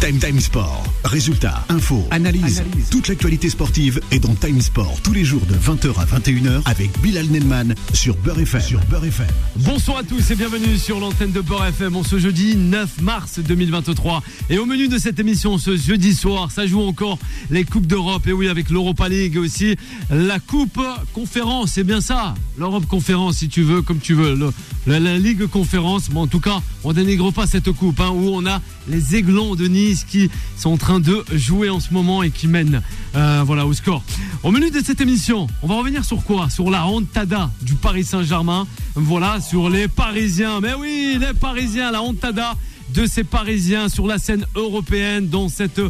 Time Time Sport. Résultats, infos, analyse. Toute l'actualité sportive est dans Time Sport tous les jours de 20h à 21h avec Bilal Nelman sur Beurre FM. Sur Beurre FM. Bonsoir à tous et bienvenue sur l'antenne de Beurre FM en ce jeudi 9 mars 2023. Et au menu de cette émission ce jeudi soir, ça joue encore les Coupes d'Europe. Et oui, avec l'Europa League aussi la Coupe Conférence. C'est bien ça, l'Europe Conférence si tu veux, comme tu veux. Le- la, la Ligue Conférence. Bon, en tout cas, on dénigre pas cette coupe hein, où on a les Aiglons de Nice qui sont en train de jouer en ce moment et qui mènent euh, voilà, au score. Au menu de cette émission, on va revenir sur quoi? Sur la hontada du Paris Saint-Germain. Voilà, sur les Parisiens. Mais oui, les Parisiens, la hontada de ces Parisiens sur la scène européenne dans cette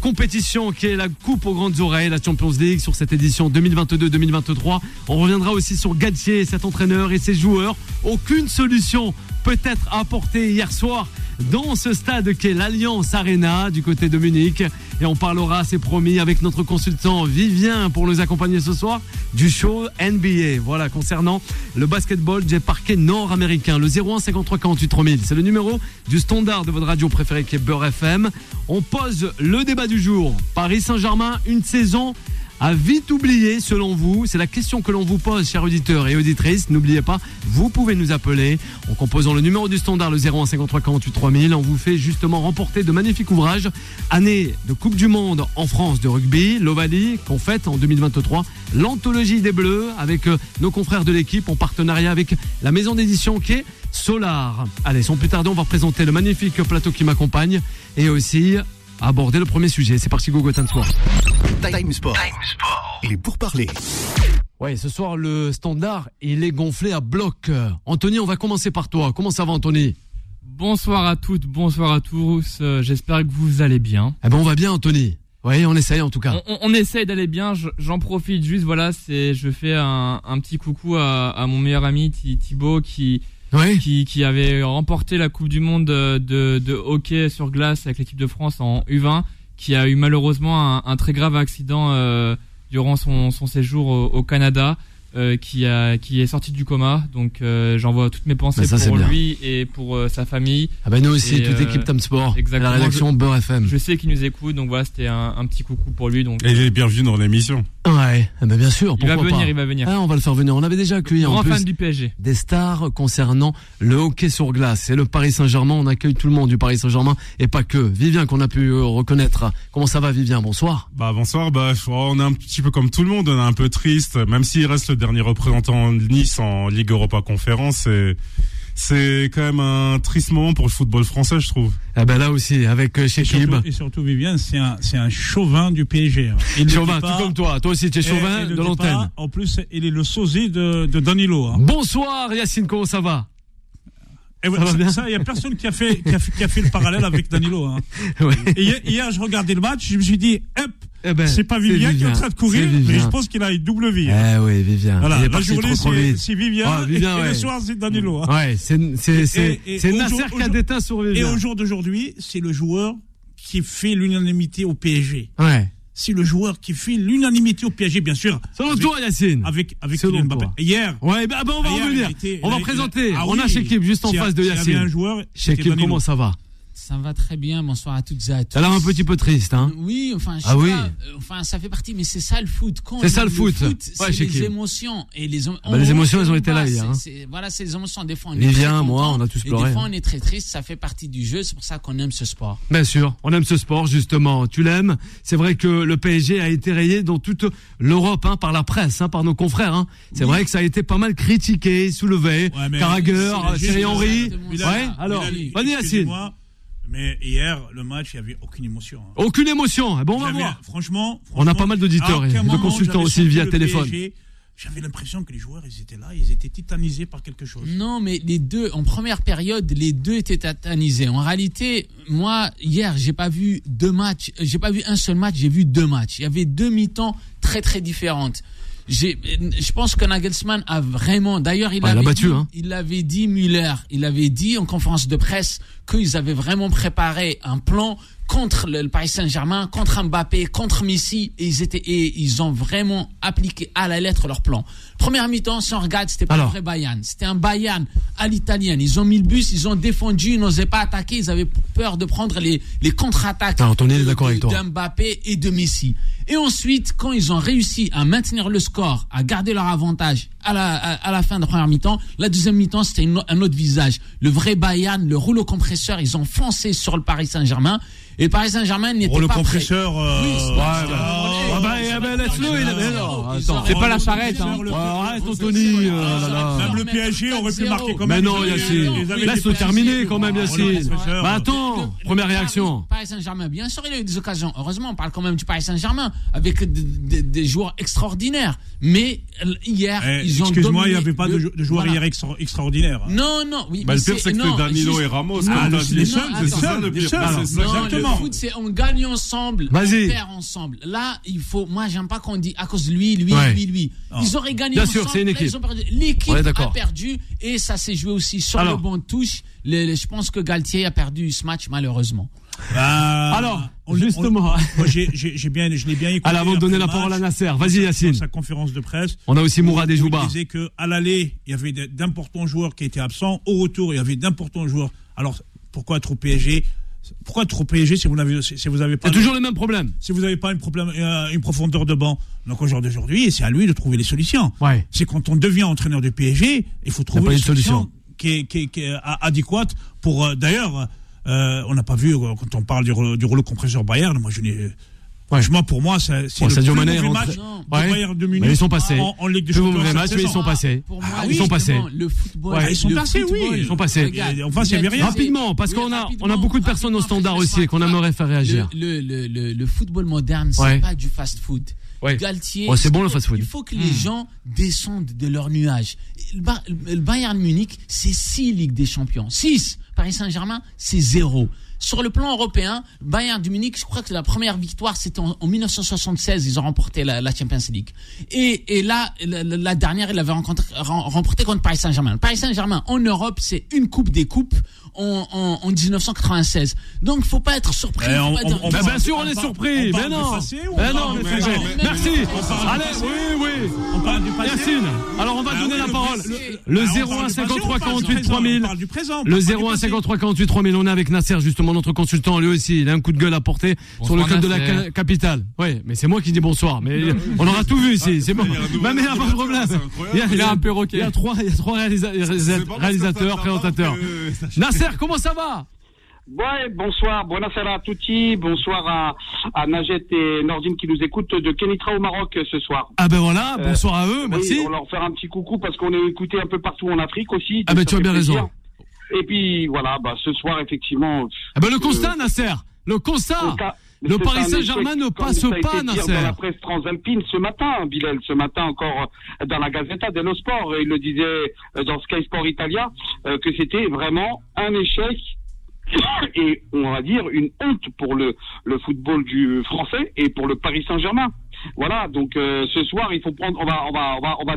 compétition qui est la Coupe aux grandes oreilles, la Champions League sur cette édition 2022-2023. On reviendra aussi sur Galtier, cet entraîneur et ses joueurs. Aucune solution peut être apportée hier soir dans ce stade qu'est l'Alliance Arena du côté de Munich. Et on parlera, c'est promis, avec notre consultant Vivien pour nous accompagner ce soir du show NBA. Voilà, concernant le basketball des parquets nord-américains. Le 01 53 48 3000, c'est le numéro du standard de votre radio préférée qui est Beurre FM. On pose le débat du jour. Paris Saint-Germain, une saison à vite oublié selon vous C'est la question que l'on vous pose, chers auditeurs et auditrices. N'oubliez pas, vous pouvez nous appeler en composant le numéro du standard, le 01 53 48 3000. On vous fait justement remporter de magnifiques ouvrages. Année de Coupe du Monde en France de rugby, l'Ovalie qu'on fête en 2023. L'anthologie des Bleus avec euh, nos confrères de l'équipe en partenariat avec la maison d'édition qui est Solar. Allez, sans plus tarder, on va présenter le magnifique plateau qui m'accompagne et aussi aborder le premier sujet. C'est parti, Gogo Time Sport. Time Sport. Il est pour parler. Ouais, ce soir, le standard, il est gonflé à bloc. Anthony, on va commencer par toi. Comment ça va, Anthony? Bonsoir à toutes, bonsoir à tous. euh, J'espère que vous allez bien. Eh ben, on va bien, Anthony. Oui, on essaye en tout cas. On, on- on essaye d'aller bien. je- J'en profite juste. Voilà, c'est je fais un, un petit coucou à, à mon meilleur ami Thi- Thibaut qui Oui. qui, qui avait remporté la Coupe du Monde de, de, hockey sur glace avec l'équipe de France en U20, qui a eu malheureusement un, un très grave accident euh, durant son, son séjour au, au Canada, euh, qui, a, qui est sorti du coma. Donc euh, j'envoie toutes mes pensées ça, c'est pour bien. lui et pour euh, sa famille. Ah ben, nous aussi, Et, toute euh, équipe Time Sport. exactement. La rédaction Beurre FM. Je sais qu'il nous écoute, donc voilà, c'était un, un petit coucou pour lui. Donc Et il est bienvenu dans l'émission. Ouais, eh ben, bien sûr. il va pourquoi venir, pas. il va venir. Ah, on va le faire venir. On avait déjà accueilli en plus fan du PSG. des stars concernant le hockey sur glace. Et le Paris Saint-Germain, on accueille tout le monde du Paris Saint-Germain et pas que. Vivien qu'on a pu euh, reconnaître. Comment ça va, Vivien? Bonsoir. Bah bonsoir, bah je crois on est un petit peu comme tout le monde, on est un peu triste, même s'il reste le dernier représentant de Nice en Ligue Europa Conférence, c'est c'est quand même un triste moment pour le football français, je trouve. Eh ben là aussi, avec euh, Et surtout, et surtout, Vivien, c'est un, c'est un chauvin du PSG. hein. Il Chauvin, tout comme toi. Toi aussi, tu es chauvin de l'antenne. En plus, il est le sosie de, de Danilo. hein. Bonsoir Yacine, comment ça va? Et va bien? ça, il y a personne qui a fait, qui a, fait- qui a fait le parallèle avec Danilo. hein. Ouais. Et hier, hier, je regardais le match, je me suis dit, hop, Eh ben, c'est pas Vivien qui est en train de courir, mais Vivien. je pense qu'il a une double vie. hein. Eh oui, Vivien. Voilà, la journée, c'est Vivien, Ah, Vivien, et, et ouais. le soir, c'est Danilo. hein. Ouais, c'est c'est c'est Et- et c'est au Nasser qui a déteint sur Et Vivien. au jour d'aujourd'hui, c'est le joueur qui fait l'unanimité au PSG. Ouais. C'est le joueur qui fait l'unanimité au PSG, bien sûr. Selon toi, Yacine. avec avec Kylian Mbappé. Hier, Ouais, bah, bah, on va revenir. on va présenter. Ah on a oui, Shekib juste en face de Yacine. Danilo. comment ça va? Ça va très bien, bonsoir à toutes et à tous. T'as l'air un petit peu triste, hein? Oui, enfin, je Ah sais oui? pas, euh, enfin, ça fait partie, mais c'est ça le foot. Quand C'est ça, le foot. Ouais, c'est qui les émotions et les. on- bah, les on- émotions, elles ont on été là hier, c'est- hein. Voilà, c'est les émotions. Des fois, on est Vivien, très moi, content, on a tous et pleuré, Des fois, hein. on est très triste. Ça fait partie du jeu. C'est pour ça qu'on aime ce sport. Bien sûr, on aime ce sport justement. Tu l'aimes? C'est vrai que le PSG a été rayé dans toute l'Europe hein, par la presse, hein, par nos confrères. hein. C'est vrai que ça a été pas mal critiqué, soulevé. Ouais, Carragher, Thierry Henry. Ça. a- Ouais, alors, a- vas-y, Yacine. Mais hier, le match, il n'y avait aucune émotion. hein. Aucune émotion. Eh bon, on va voir. Franchement, On a pas mal d'auditeurs et de moment, consultants aussi via téléphone. PSG, J'avais l'impression que les joueurs, ils étaient là, ils étaient titanisés par quelque chose. Non, mais les deux, en première période, les deux étaient tétanisés. En réalité, moi, hier, j'ai pas vu deux matchs, j'ai pas vu un seul match, j'ai vu deux matchs. Il y avait deux mi-temps très très différentes. J'ai, je pense que Nagelsmann a vraiment, d'ailleurs, il Ouais, il a avait battu, dit, hein. il avait dit Müller, il avait dit en conférence de presse qu'ils avaient vraiment préparé un plan contre le, Paris Saint-Germain, contre Mbappé, contre Messi, et ils étaient et ils ont vraiment appliqué à la lettre leur plan. Première mi-temps, si on regarde, c'était pas un Alors. vrai Bayern, c'était un Bayern à l'italienne. Ils ont mis le bus, ils ont défendu, ils n'osaient pas attaquer, ils avaient peur de prendre les, les contre-attaques Anthony, il est de- d'accord avec de- toi. d'Mbappé et de Messi. Et ensuite, quand ils ont réussi à maintenir le score, à garder leur avantage à la, à, à la fin de la première mi-temps, la deuxième mi-temps, c'était un autre visage. Le vrai Bayern, le rouleau compresseur, ils ont foncé sur le Paris Saint-Germain. Et le Paris Saint-Germain n'était Pour le pas prêt. compresseur. euh, Oui, c'est- ouais, bah, Ah bah, laisse-le, mais non, pas la charrette, hein. le- Anthony. euh, là. Même le PSG aurait pu marquer quand Mais même. non, Ils avaient- Yacine. Laisse-le terminer quand même, Oh, le Yacine. Bah attends, première réaction. Paris Saint-Germain, bien sûr, il a eu des occasions. Heureusement, on parle quand même du Paris Saint-Germain avec des, joueurs extraordinaires. Mais euh, hier, Eh, ils ont Excuse-moi, il n'y avait pas de, le- jou- de joueurs hier extra- extraordinaires. Non, non, oui. Bah, mais le pire, c'est que non, Danilo et Ramos, Non, le- dit. les non, seuls, c'est ça le pire. Le foot, c'est on gagne ensemble, on perd ensemble. Là, il faut. Moi, j'aime pas qu'on dit à cause de lui, lui, Ouais. lui, lui. Ils auraient gagné Bien ensemble. sûr, c'est une équipe. L'équipe a perdu et ça s'est joué aussi sur Alors. le banc de touche. Le- le- je pense que Galtier a perdu ce match malheureusement. Bah, Alors, on- justement. j'ai- bien, je l'ai bien écouté. Alors, avant de donner la le parole à Nasser, vas-y, dans Yacine. sa conférence de presse. On a aussi Mourad et Jouba. Il disait que à l'aller, il y avait d'importants joueurs qui étaient absents. Au retour, il y avait d'importants joueurs. Alors, pourquoi trop PSG Pourquoi trop PSG si vous n'avez si vous avez pas toujours le même problème. si vous n'avez pas une, problème, euh, une profondeur de banc Donc au jour d'aujourd'hui, c'est à lui de trouver les solutions. Ouais. C'est quand on devient entraîneur de PSG, il faut trouver une solution. solution qui est, qui est- qui est a- adéquate pour. euh, D'ailleurs, euh, on n'a pas vu quand on parle du, du rouleau compresseur Bayern. Moi, je n'ai. Franchement, pour moi, c'est c'est Bon, le Sadio plus Mané match Ouais. Bayern de Mais Munich ils sont passés. en, en Ligue des Plus Champions. match, mais ils sont passés. Pour Ah oui, ils sont passés. Le football. Ouais, ils sont le passés, oui. football, Ils sont passés. regarde, Et enfin, c'est rien. Rapidement, parce Oui, qu'on a, on a beaucoup de personnes au standard aussi qu'on je aimerait faire réagir. Le, le, le, le, le football moderne, c'est Ouais. pas du fast-food. Ouais. Galtier. Ouais, c'est bon, le il faut- fast-food. Il faut que les gens descendent de leur nuage. Le Bayern Munich, c'est 6 Ligues des Champions. 6. Paris Saint-Germain, c'est 0. Sur le plan européen, Bayern de Munich, je crois que la première victoire, c'était en, en 1976. Ils ont remporté la, Champions League. Et, là, la, la- dernière, ils l'avaient remporté contre Paris Saint-Germain. Paris Saint-Germain, en Europe, c'est une coupe des coupes en, en, en 1996. Donc, faut pas être surpris. Eh, on- pas dire- on- on Bah, bien sûr, on est surpris. Mais non. passé Mais non, mais présent Merci. Allez, oui, oui. On parle du passé Yacine, alors on va Ah donner oui, la le parole. Le on 01 parle du passé, 53 on parle du 48 présent, 3000. On parle du présent. on Le parle pas du 01 passé. 53 48 3000. On est avec Nasser, justement, notre consultant. Lui aussi, il a un coup de gueule à porter sur le club de la Nasser. ca- capitale. Oui, mais c'est moi qui dis bonsoir. Mais on aura tout vu ici. C'est bon. il y a un nouveau Mais il n'y a pas de problème. Il y a- un peu roqué. Il y a trois, réalisateurs, présentateurs. t'as- Nasser, comment ça va? Ouais, bonsoir, a tutti, bonsoir à, à Najet et Nordine qui nous écoutent de Kenitra au Maroc euh, ce soir. Ah ben voilà, Euh, bonsoir à eux, merci. Oui, on leur faire un petit coucou parce qu'on est écouté un peu partout en Afrique aussi. Ah ben tu as bien plaisir. raison. Et puis voilà, bah, ce soir effectivement. Ah ben le euh, constat, Nasser, le constat. constat- Le Paris Saint-Germain ne passe ça a été pas, dit Nasser. Dans la presse transalpine ce matin, Bilal, ce matin encore euh, dans la Gazzetta dello Sport, il le disait euh, dans Sky Sport Italia, euh, que c'était vraiment un échec et on va dire une honte pour le, le football du français et pour le Paris Saint-Germain. Voilà, donc euh, ce soir il faut prendre, on va, on va, on va, on va,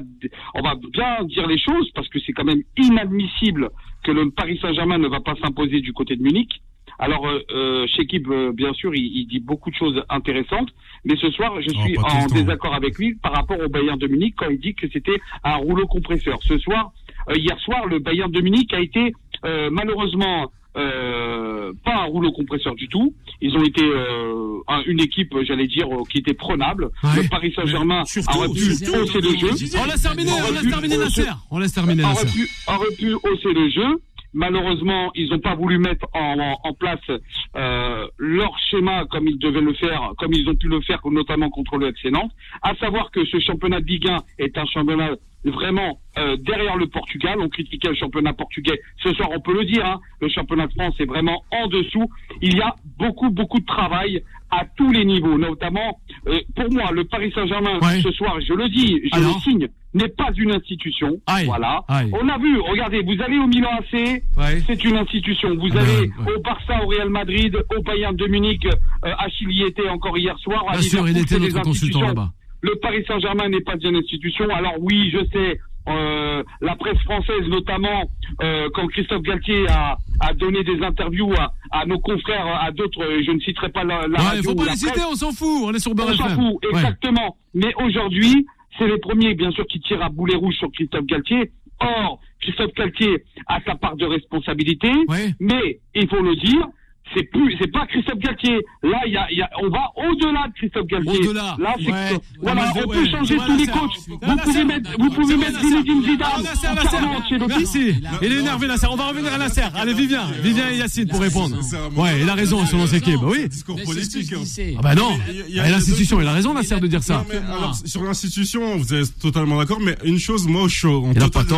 on va bien dire les choses parce que c'est quand même inadmissible que le Paris Saint-Germain ne va pas s'imposer du côté de Munich. Alors, euh, euh, Shekib, euh, bien sûr, il, il dit beaucoup de choses intéressantes, mais ce soir, je Oh, suis en désaccord avec lui par rapport au Bayern de Munich quand il dit que c'était un rouleau compresseur. Ce soir, euh, hier soir, le Bayern de Munich a été euh, malheureusement euh, pas un rouleau compresseur du tout. Ils ont été euh, un- une équipe, j'allais dire, euh, qui était prenable. Ouais. Le Paris Saint-Germain aurait pu surtout, hausser le jeu. On laisse terminer, on laisse terminer Nasser. On laisse terminer aurait pu hausser le jeu. Malheureusement, ils n'ont pas voulu mettre en, en- en place euh, leur schéma comme ils devaient le faire, comme ils ont pu le faire notamment contre le FC Nantes. À savoir que ce championnat de Ligue 1 est un championnat vraiment euh, derrière le Portugal. On critiquait le championnat portugais. Ce soir, on peut le dire, hein, le championnat de France est vraiment en dessous. Il y a beaucoup, beaucoup de travail à tous les niveaux, notamment euh, pour moi, le Paris Saint-Germain Ouais. ce soir, je le dis, je Alors le signe, n'est pas une institution. Aïe. Voilà. Aïe. On a vu, regardez, vous allez au Milan AC, Ouais. c'est une institution. Vous Ah ben, allez ouais. au Barça, au Real Madrid, au Bayern de Munich, euh, Achille y était encore hier soir. à Bien sûr, il était notre consultant là-bas. Le Paris Saint-Germain n'est pas une institution. Alors oui, je sais, euh, la presse française notamment, euh, quand Christophe Galtier a, a donné des interviews à, à nos confrères, à d'autres, je ne citerai pas la, la Ouais, radio faut pas les citer, on s'en fout. On est sur on s'en fout, exactement. Mais aujourd'hui, c'est les premiers, bien sûr, qui tirent à boulet rouge sur Christophe Galtier. Or, Christophe Galtier a sa part de responsabilité, Ouais. mais il faut le dire, c'est plus, c'est pas Christophe Galtier. Là, il y a, il y a, on va au-delà de Christophe Galtier. Au-delà. Là, c'est Ouais. voilà, on ouais. peut changer Ouais, tous les coachs. Vous pouvez mettre, vous pouvez mettre. Zinedine Zidane. Nasser, Nasser. Merci. Il est énervé, Nasser. On va revenir à Nasser. Allez, Vivien. Vivien et Yacine pour répondre. Ouais, il a raison sur notre équipe. Bah Oui. Discours politique. Ah bah non. L'institution, il a raison, Nasser, de dire ça. Sur l'institution, vous êtes totalement d'accord, mais une chose, moi, je suis en Il a total pas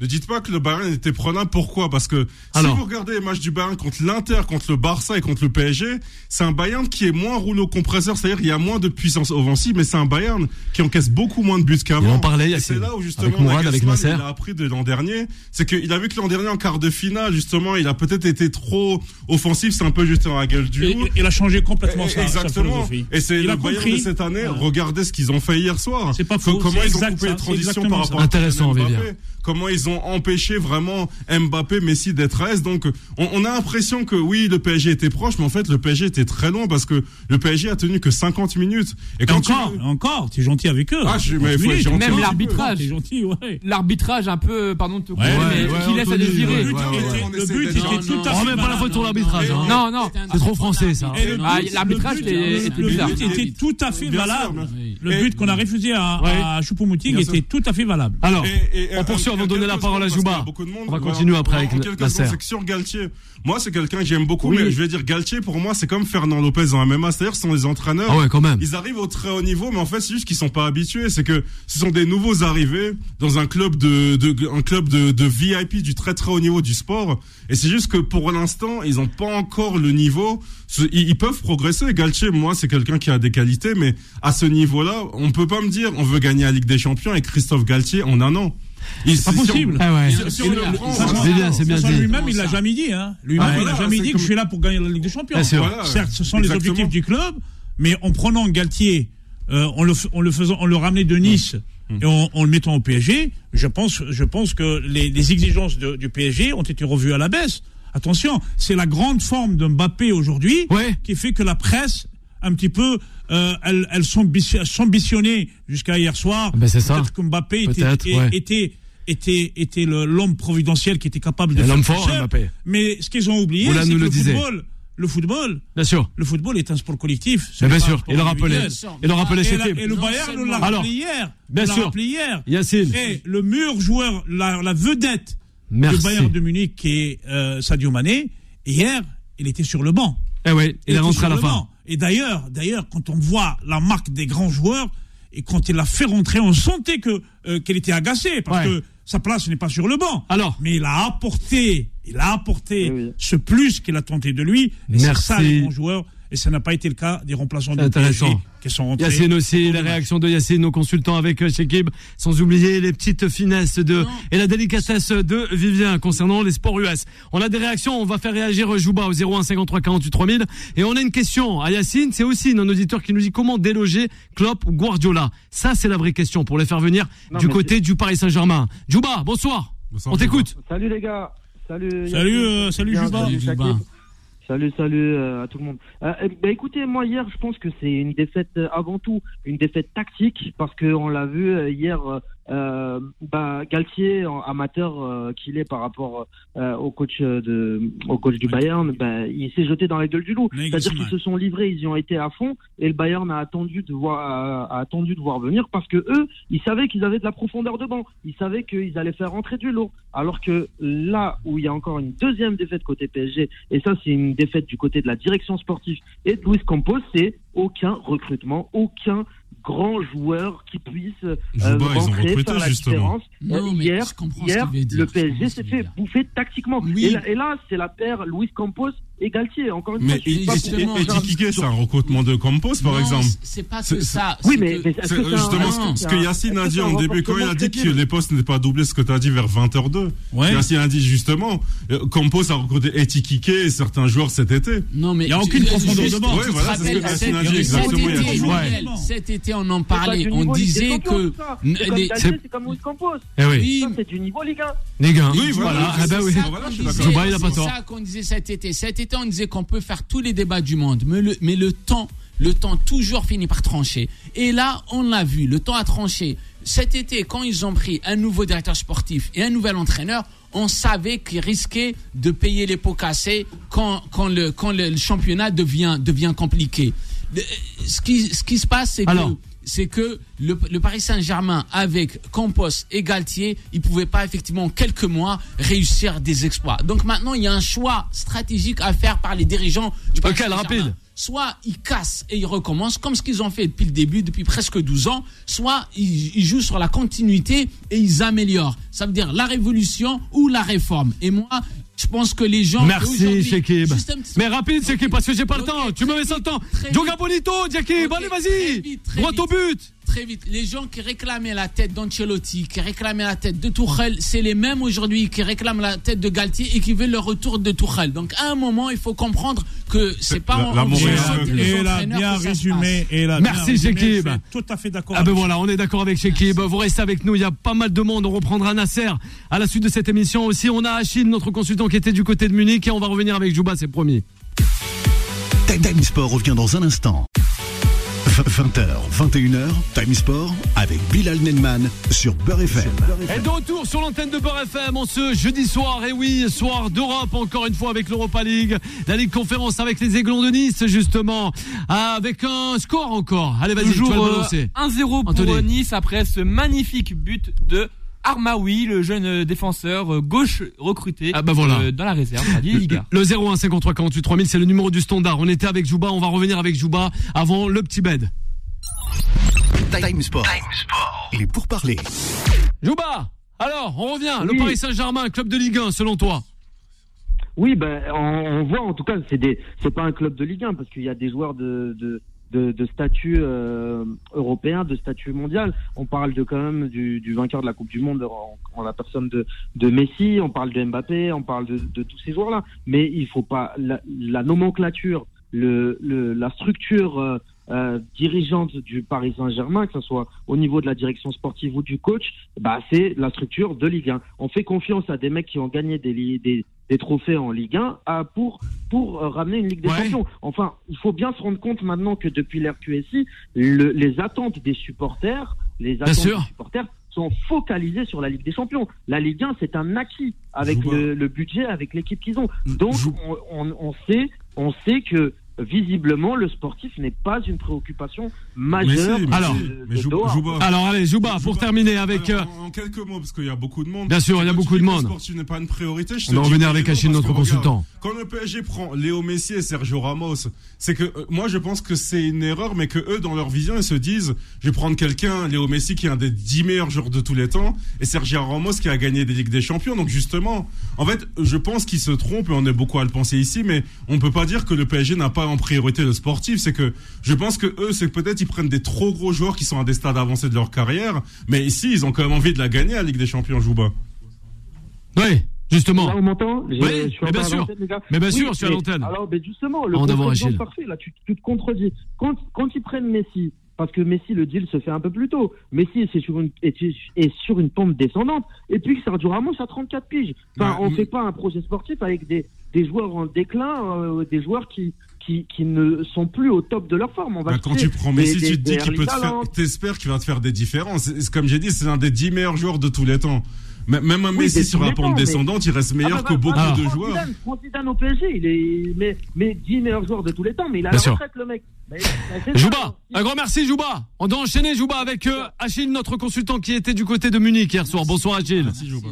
ne dites pas que le Bayern était prenable. Pourquoi? Parce que Alors. si vous regardez les matchs du Bayern contre l'Inter, contre le Barça et contre le PSG, c'est un Bayern qui est moins rouleau compresseur, c'est-à-dire il y a moins de puissance offensive, mais c'est un Bayern qui encaisse beaucoup moins de buts qu'avant. Il en parlait, Et c'est là où justement avec Mourad, avec Nasser. il a appris de l'an dernier, c'est qu'il a vu que l'an dernier en quart de finale, justement, il a peut-être été trop offensif, c'est un peu justement la gueule du Et- loup. Il a changé complètement sa, sa Exactement. philosophie. Et c'est Il le a Bayern compris. de cette année. Regardez ce qu'ils ont fait hier soir. C'est pas faux, Comment ils ont coupé ça, les transitions par ça. rapport à Intéressant. Mbappé. Comment ils ont empêché vraiment Mbappé, Messi d'être à. Donc, on, on a l'impression que oui, le PSG était proche, mais en fait, le PSG était très loin parce que le PSG a tenu que 50 minutes. Et quand tu- encore, encore, t'es gentil avec eux. Ah, je- mais il faut être T'es gentil. Même l'arbitrage. Ouais. L'arbitrage un peu, pardon de te couper, Ouais, mais ouais, qui laisse à désirer. ouais, Le but était- le était tout à On fait pas la faute sur l'arbitrage, hein. Non, non. C'est trop français, ça. Ah, l'arbitrage était- tout à fait valable. Le but qu'on a refusé à, Choupo-Moting était tout à fait valable. Alors, on poursuit avant de donner la parole à. On va continuer après avec que sur Galtier. Moi, c'est quelqu'un que j'aime beaucoup, mais je vais dire Galtier, pour moi, c'est comme Fernand Lopez en MMA. C'est-à-dire, ce sont des entraîneurs. Ah ouais, quand même. Ils arrivent au très haut niveau, mais en fait, c'est juste qu'ils sont pas habitués. C'est que ce sont des nouveaux arrivés dans un club de, de un club de, de VIP du très très haut niveau du sport. Et c'est juste que pour l'instant, ils ont pas encore le niveau. Ils, ils peuvent progresser. Galtier, moi, c'est quelqu'un qui a des qualités, mais à ce niveau-là, on peut pas me dire on veut gagner la Ligue des Champions avec Christophe Galtier en un an. Il- pas si on- possible. Ah ouais. on C'est bien, c'est bien dit. Lui-même, il l'a jamais dit. Hein. Lui-même, Ah, il n'a jamais c'est dit que je suis là pour gagner la Ligue des Champions. Certes, ce sont les objectifs du club, mais en prenant Galtier, euh, en, le, le faisant, en le ramenant de Nice Hum. et en, en le mettant au PSG, je pense, je pense que les, les exigences de- du PSG ont été revues à la baisse. Attention, c'est la grande forme de Mbappé aujourd'hui Ouais. qui fait que la presse, un petit peu, euh, elle, elle s'ambition- s'ambitionnait jusqu'à hier soir. Ah ben, c'est ça. Peut-être que Mbappé était, Peut-être, et- ouais. était, était, était le- l'homme providentiel qui était capable de l'homme fort, seul. Mbappé. Mais ce qu'ils ont oublié, c'est nous que le le football, le football, Bien sûr. le football est un sport collectif. Mais bien sûr, il le rappelait. Il le rappelait chez Et, le Bayern nous l'a rappelé hier. bien nous l'a sûr. rappelé hier. Yacine. Et le meilleur joueur, la, la vedette Merci. du Bayern de Munich, qui est euh, Sadio Mané, hier, il était sur le banc. Eh oui, il est était rentré à la fin. banc. Et d'ailleurs, d'ailleurs, quand on voit la marque des grands joueurs et quand il l'a fait rentrer, on sentait que euh, qu'elle était agacée parce Ouais. que sa place n'est pas sur le banc. Alors mais il a apporté, il a apporté Oui, ce plus qu'il a tenté de lui. Et c'est Merci. ça les grands joueurs. Et ça n'a pas été le cas des remplaçants du PSG intéressant. qui sont rentrés. Yacine aussi, match. réactions de Yacine, nos consultants avec euh, Shekib, sans oublier les petites finesses de Non. et la délicatesse de Vivien concernant les sports US. On a des réactions, on va faire réagir Jouba au 01 53 48 3000 et on a une question à Yacine, c'est aussi un auditeur qui nous dit comment déloger Klopp ou Guardiola. Ça c'est la vraie question pour les faire venir Non, du côté du Paris Saint-Germain. Jouba, bonsoir. Bonsoir, on t'écoute. Salut les gars. Salut. Salut, euh, salut Juba. Salut. Juba. Salut, salut euh, à tout le monde. Euh, eh, bah, écoutez, moi hier, je pense que c'est une défaite euh, avant tout, une défaite tactique, parce que on l'a vu euh, hier. Euh, bah, Galtier, amateur euh, qu'il est par rapport euh, au coach euh, de, au coach du Bayern, bah, il s'est jeté dans la gueule du loup. C'est-à-dire qu'ils se sont livrés, ils y ont été à fond, et le Bayern a attendu de voir, a, a attendu de voir venir parce que eux, ils savaient qu'ils avaient de la profondeur de banc, ils savaient qu'ils allaient faire rentrer du lot. Alors que là où il y a encore une deuxième défaite côté PSG, et ça c'est une défaite du côté de la direction sportive et de Luis Campos, c'est aucun recrutement, aucun grand joueur qui puisse euh, Jouba, ils ont rentrer, faire la justement. différence. Non, mais hier, je ce hier veut dire, le PSG ce s'est fait dire. bouffer tactiquement. Oui. Et là, et là, c'est la paire Luis Campos et Galtier. Encore une Mais fois, pour- justement, et- et c'est un recrutement de Campos, par Non, exemple. C'est pas C'est- que ça. Oui, c'est mais, mais C'est que c'est un- justement ce c'est que Yacine a dit c'est en début, quand il a dit que les postes n'étaient pas doublés, ce que tu as dit vers 20h02. Ouais. Yacine a dit justement, euh, Campos a recruté Etikike et certains joueurs cet été. Non, mais Il y a aucune profondeur de Ouais, te voilà, c'est ce que cet- Yacine a dit, exactement, été, Cet on en C'est parlait. On Ligue disait que C'est comme c'est- c'est Luis Campos. Eh oui. Oui, c'est du niveau Ligue 1. Les gars. Oui, voilà. Ah bah oui. C'est ça Voilà, qu'on je suis disait, d'accord. Jouba, il a pas c'est tort. ça qu'on disait cet été. Cet été, on disait qu'on peut faire tous les débats du monde, mais le, temps, le temps toujours finit par trancher. Et là, on l'a vu, le temps a tranché. Cet été, quand ils ont pris un nouveau directeur sportif et un nouvel entraîneur, on savait qu'ils risquaient de payer les pots cassés quand, le, championnat devient, compliqué. Ce, qui, se passe, c'est que. C'est que le, le Paris Saint-Germain, avec Campos et Galtier, ils pouvaient pas effectivement en quelques mois réussir des exploits. Donc maintenant, il y a un choix stratégique à faire par les dirigeants du Paris Saint-Germain. rapide Soit ils cassent et ils recommencent, comme ce qu'ils ont fait depuis le début, depuis presque 12 ans, soit ils, ils jouent sur la continuité et ils améliorent. Ça veut dire la révolution ou la réforme. Et moi, je pense que les gens... Merci, Shekib. Mais rapide, Shekib, parce que j'ai pas le temps. Tu me mets vite, temps. vite. Bonito, Shekib, allez, vas-y. Droit au but. Très vite. Les gens qui réclamaient la tête d'Ancelotti, qui réclamaient la tête de Tuchel, c'est les mêmes aujourd'hui qui réclament la tête de Galtier et qui veulent le retour de Tuchel. Donc à un moment, il faut comprendre que c'est pas La- en- Et bien résumé. Et Merci, suis Tout à fait d'accord. Ah ben avec voilà, on est d'accord avec Shekib. Vous restez avec nous. Il y a pas mal de monde. On reprendra Nasser à la suite de cette émission aussi. On a Achille, notre consultant qui était du côté de Munich et on va revenir avec Jouba, c'est promis. Time Sport revient dans un instant. 20h, 21h, Time Sport avec Bilal Nenman sur Beurre FM. Et de retour sur l'antenne de Beurre FM en ce jeudi soir. Et oui, soir d'Europe, encore une fois avec l'Europa League, la Ligue Conférence avec les Aiglons de Nice, justement. Avec un score encore. Allez, vas-y, tu Toujours vas le euh, balancer. 1-0 pour Anthony. euh, Nice après ce magnifique but de Armaoui, le jeune euh, défenseur euh, gauche recruté Ah bah voilà. euh, dans la réserve Liga. Le 01 53 48 3000, c'est le numéro du standard. On était avec Jouba, on va revenir avec Jouba avant le petit bed. Time Sport. Il est pour parler. Jouba, alors, on revient. Le. Paris Saint-Germain, club de Ligue 1, selon toi. Oui, ben, on, on voit en tout cas, c'est des, c'est pas un club de Ligue 1 parce qu'il y a des joueurs de, de, de, de statut euh, européen, de statut mondial. On parle de quand même du, du vainqueur de la Coupe du Monde en, en la personne de, de Messi. On parle de Mbappé. On parle de, de tous ces joueurs-là. Mais il faut pas la, la nomenclature, le, le, la structure. euh, euh, dirigeante du Paris Saint-Germain, que ce soit au niveau de la direction sportive ou du coach, bah c'est la structure de Ligue 1. On fait confiance à des mecs qui ont gagné des, des, des trophées en Ligue 1 à, pour pour euh, ramener une Ligue des Ouais. Champions. Enfin, il faut bien se rendre compte maintenant que depuis l'RQSI, le, les attentes des supporters, les attentes des supporters sont focalisées sur la Ligue des Champions. La Ligue 1, c'est un acquis avec le, le budget, avec l'équipe qu'ils ont. Donc, Je- on, on, on sait, on sait que visiblement le sportif n'est pas une préoccupation majeure. Mais si, mais Alors, de- si. de mais Jou- Doha. Jouba. Alors, allez, Jouba, Jouba. pour terminer avec. euh, en, en quelques mots, parce qu'il y a beaucoup de monde. Bien sûr, il y a beaucoup de monde. Le sportif n'est pas une priorité. Je On te va dis revenir avec parce notre regarde, consultant. Quand le PSG prend Léo Messi et Sergio Ramos, c'est que euh, moi je pense que c'est une erreur, mais que eux dans leur vision ils se disent, je vais prendre quelqu'un, Léo Messi qui est un des 10 meilleurs joueurs de tous les temps, et Sergio Ramos qui a gagné des ligues des champions. Donc justement, en fait, je pense qu'ils se trompent et on est beaucoup à le penser ici, mais on peut pas dire que le PSG n'a pas en priorité le sportif. C'est que je pense que eux, c'est que peut-être ils prennent des trop gros joueurs qui sont à des stades avancés de leur carrière, mais ici ils ont quand même envie de la gagner la Ligue des Champions, Jouba. Oui, justement. Là, on m'entend Oui, je suis mais bien à sûr. Mais bien sûr, je suis à l'antenne. Alors, mais justement, le parfait, là, tu, tu te contredis. Quand, quand ils prennent Messi, parce que Messi, le deal se fait un peu plus tôt. Messi c'est sur une, est, est sur une pente descendante. Et puis Sergio Ramos à 34 piges. Enfin, Ouais, on mais- fait pas un projet sportif avec des, des joueurs en déclin, euh, des joueurs qui, qui, qui ne sont plus au top de leur forme. On va Bah, quand tu prends Messi, des- tu te dis qu'il peut te faire, t'espères qu'il va te faire des différences. Comme j'ai dit, c'est un des 10 meilleurs joueurs de tous les temps. Même un Oui, Messi sur la pente mais- descendante, il reste meilleur Ah bah, que bah, beaucoup bah, de prends joueurs. Zidane, Zidane au PSG, il est mais, mais 10 meilleurs joueurs de tous les temps, mais il a Bien la sûr. retraite le mec. Mais- ça. Jouba, un grand merci Jouba. On doit enchaîner Jouba avec euh, Achille, notre consultant qui était du côté de Munich hier soir. Bonsoir Achille. Merci, Jouba.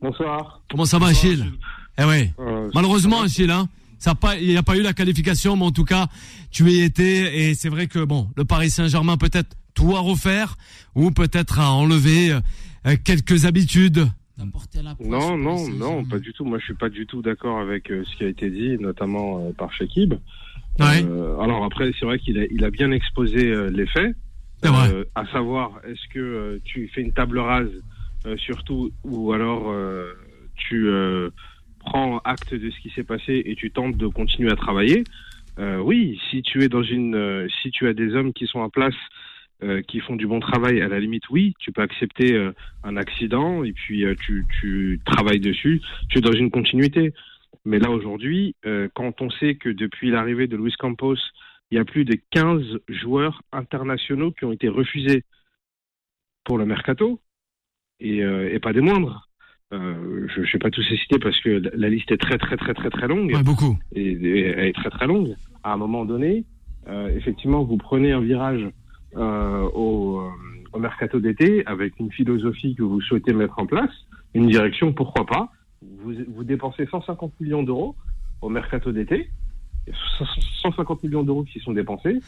Bonsoir. Comment ça va Bonsoir, Achille Achille. Eh oui. Euh, Malheureusement Achille, hein, ça pas, il n'y a pas eu la qualification, mais en tout cas, tu y étais et c'est vrai que bon, le Paris Saint-Germain peut-être tout à refaire ou peut-être à enlever euh, quelques habitudes Non, non, non, pas du tout. Moi, je suis pas du tout d'accord avec euh, ce qui a été dit, notamment euh, par Shakib. Ouais. Euh, alors après, c'est vrai qu'il a, il a bien exposé les faits, C'est vrai. Euh, à savoir, est-ce que euh, tu fais une table rase, euh, surtout, ou alors euh, tu euh, prends acte de ce qui s'est passé et tu tentes de continuer à travailler. Euh, oui, si tu es dans une, euh, si tu as des hommes qui sont en place, euh, qui font du bon travail, à la limite, oui, tu peux accepter un accident et puis tu, travailles dessus. Tu es dans une continuité. Mais là aujourd'hui, quand on sait que depuis l'arrivée de Luis Campos, il y a plus de 15 joueurs internationaux qui ont été refusés pour le mercato et pas des moindres. Euh, je ne vais pas tous les citer parce que la- liste est très très très très très longue Ouais, beaucoup. et, et elle est très très longue. À un moment donné, euh, effectivement, vous prenez un virage euh, au, au mercato d'été avec une philosophie que vous souhaitez mettre en place, une direction, pourquoi pas. Vous, vous dépensez 150 millions d'euros au mercato d'été, 150 millions d'euros qui sont dépensés.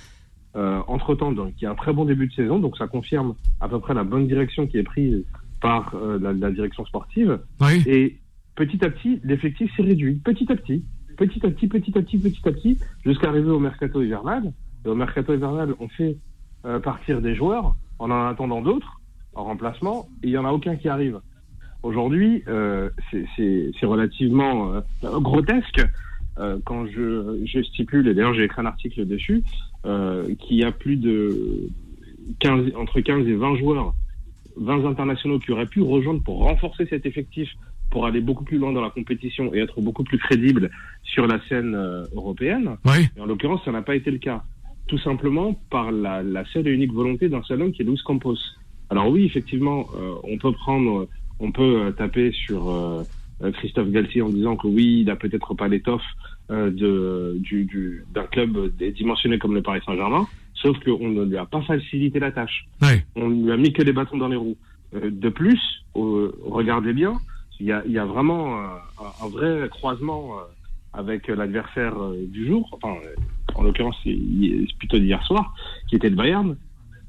Euh, entre-temps, donc, il y a un très bon début de saison, donc ça confirme à peu près la bonne direction qui est prise par euh, la, la direction sportive. Oui. Et petit à petit, l'effectif s'est réduit. Petit à petit, petit à petit, petit à petit, petit à petit, jusqu'à arriver au mercato hivernal. Et au mercato hivernal, on fait euh, partir des joueurs en en attendant d'autres en remplacement, et il n'y en a aucun qui arrive. Aujourd'hui, euh, c'est- relativement euh, grotesque quand je, je stipule, et d'ailleurs j'ai écrit un article dessus, qu'il y a plus de 15, entre 15 et 20 joueurs 20 internationaux qui auraient pu rejoindre pour renforcer cet effectif, pour aller beaucoup plus loin dans la compétition et être beaucoup plus crédible sur la scène euh, européenne. Oui. Et en l'occurrence, ça n'a pas été le cas. Tout simplement par la, la seule et unique volonté d'un seul homme qui est Luis Campos. Alors oui, effectivement, euh, on peut prendre, on peut euh, taper sur euh, Christophe Galtier en disant que oui, il a peut-être pas l'étoffe euh, de du, du- d'un club dimensionné comme le Paris Saint-Germain, sauf qu'on ne lui a pas facilité la tâche Ouais. on lui a mis que des bâtons dans les roues. Euh, de plus, euh, regardez bien, il y a, il y a vraiment euh, un, un vrai croisement avec l'adversaire du jour, enfin, en l'occurrence, c'est plutôt d'hier soir, qui était le Bayern.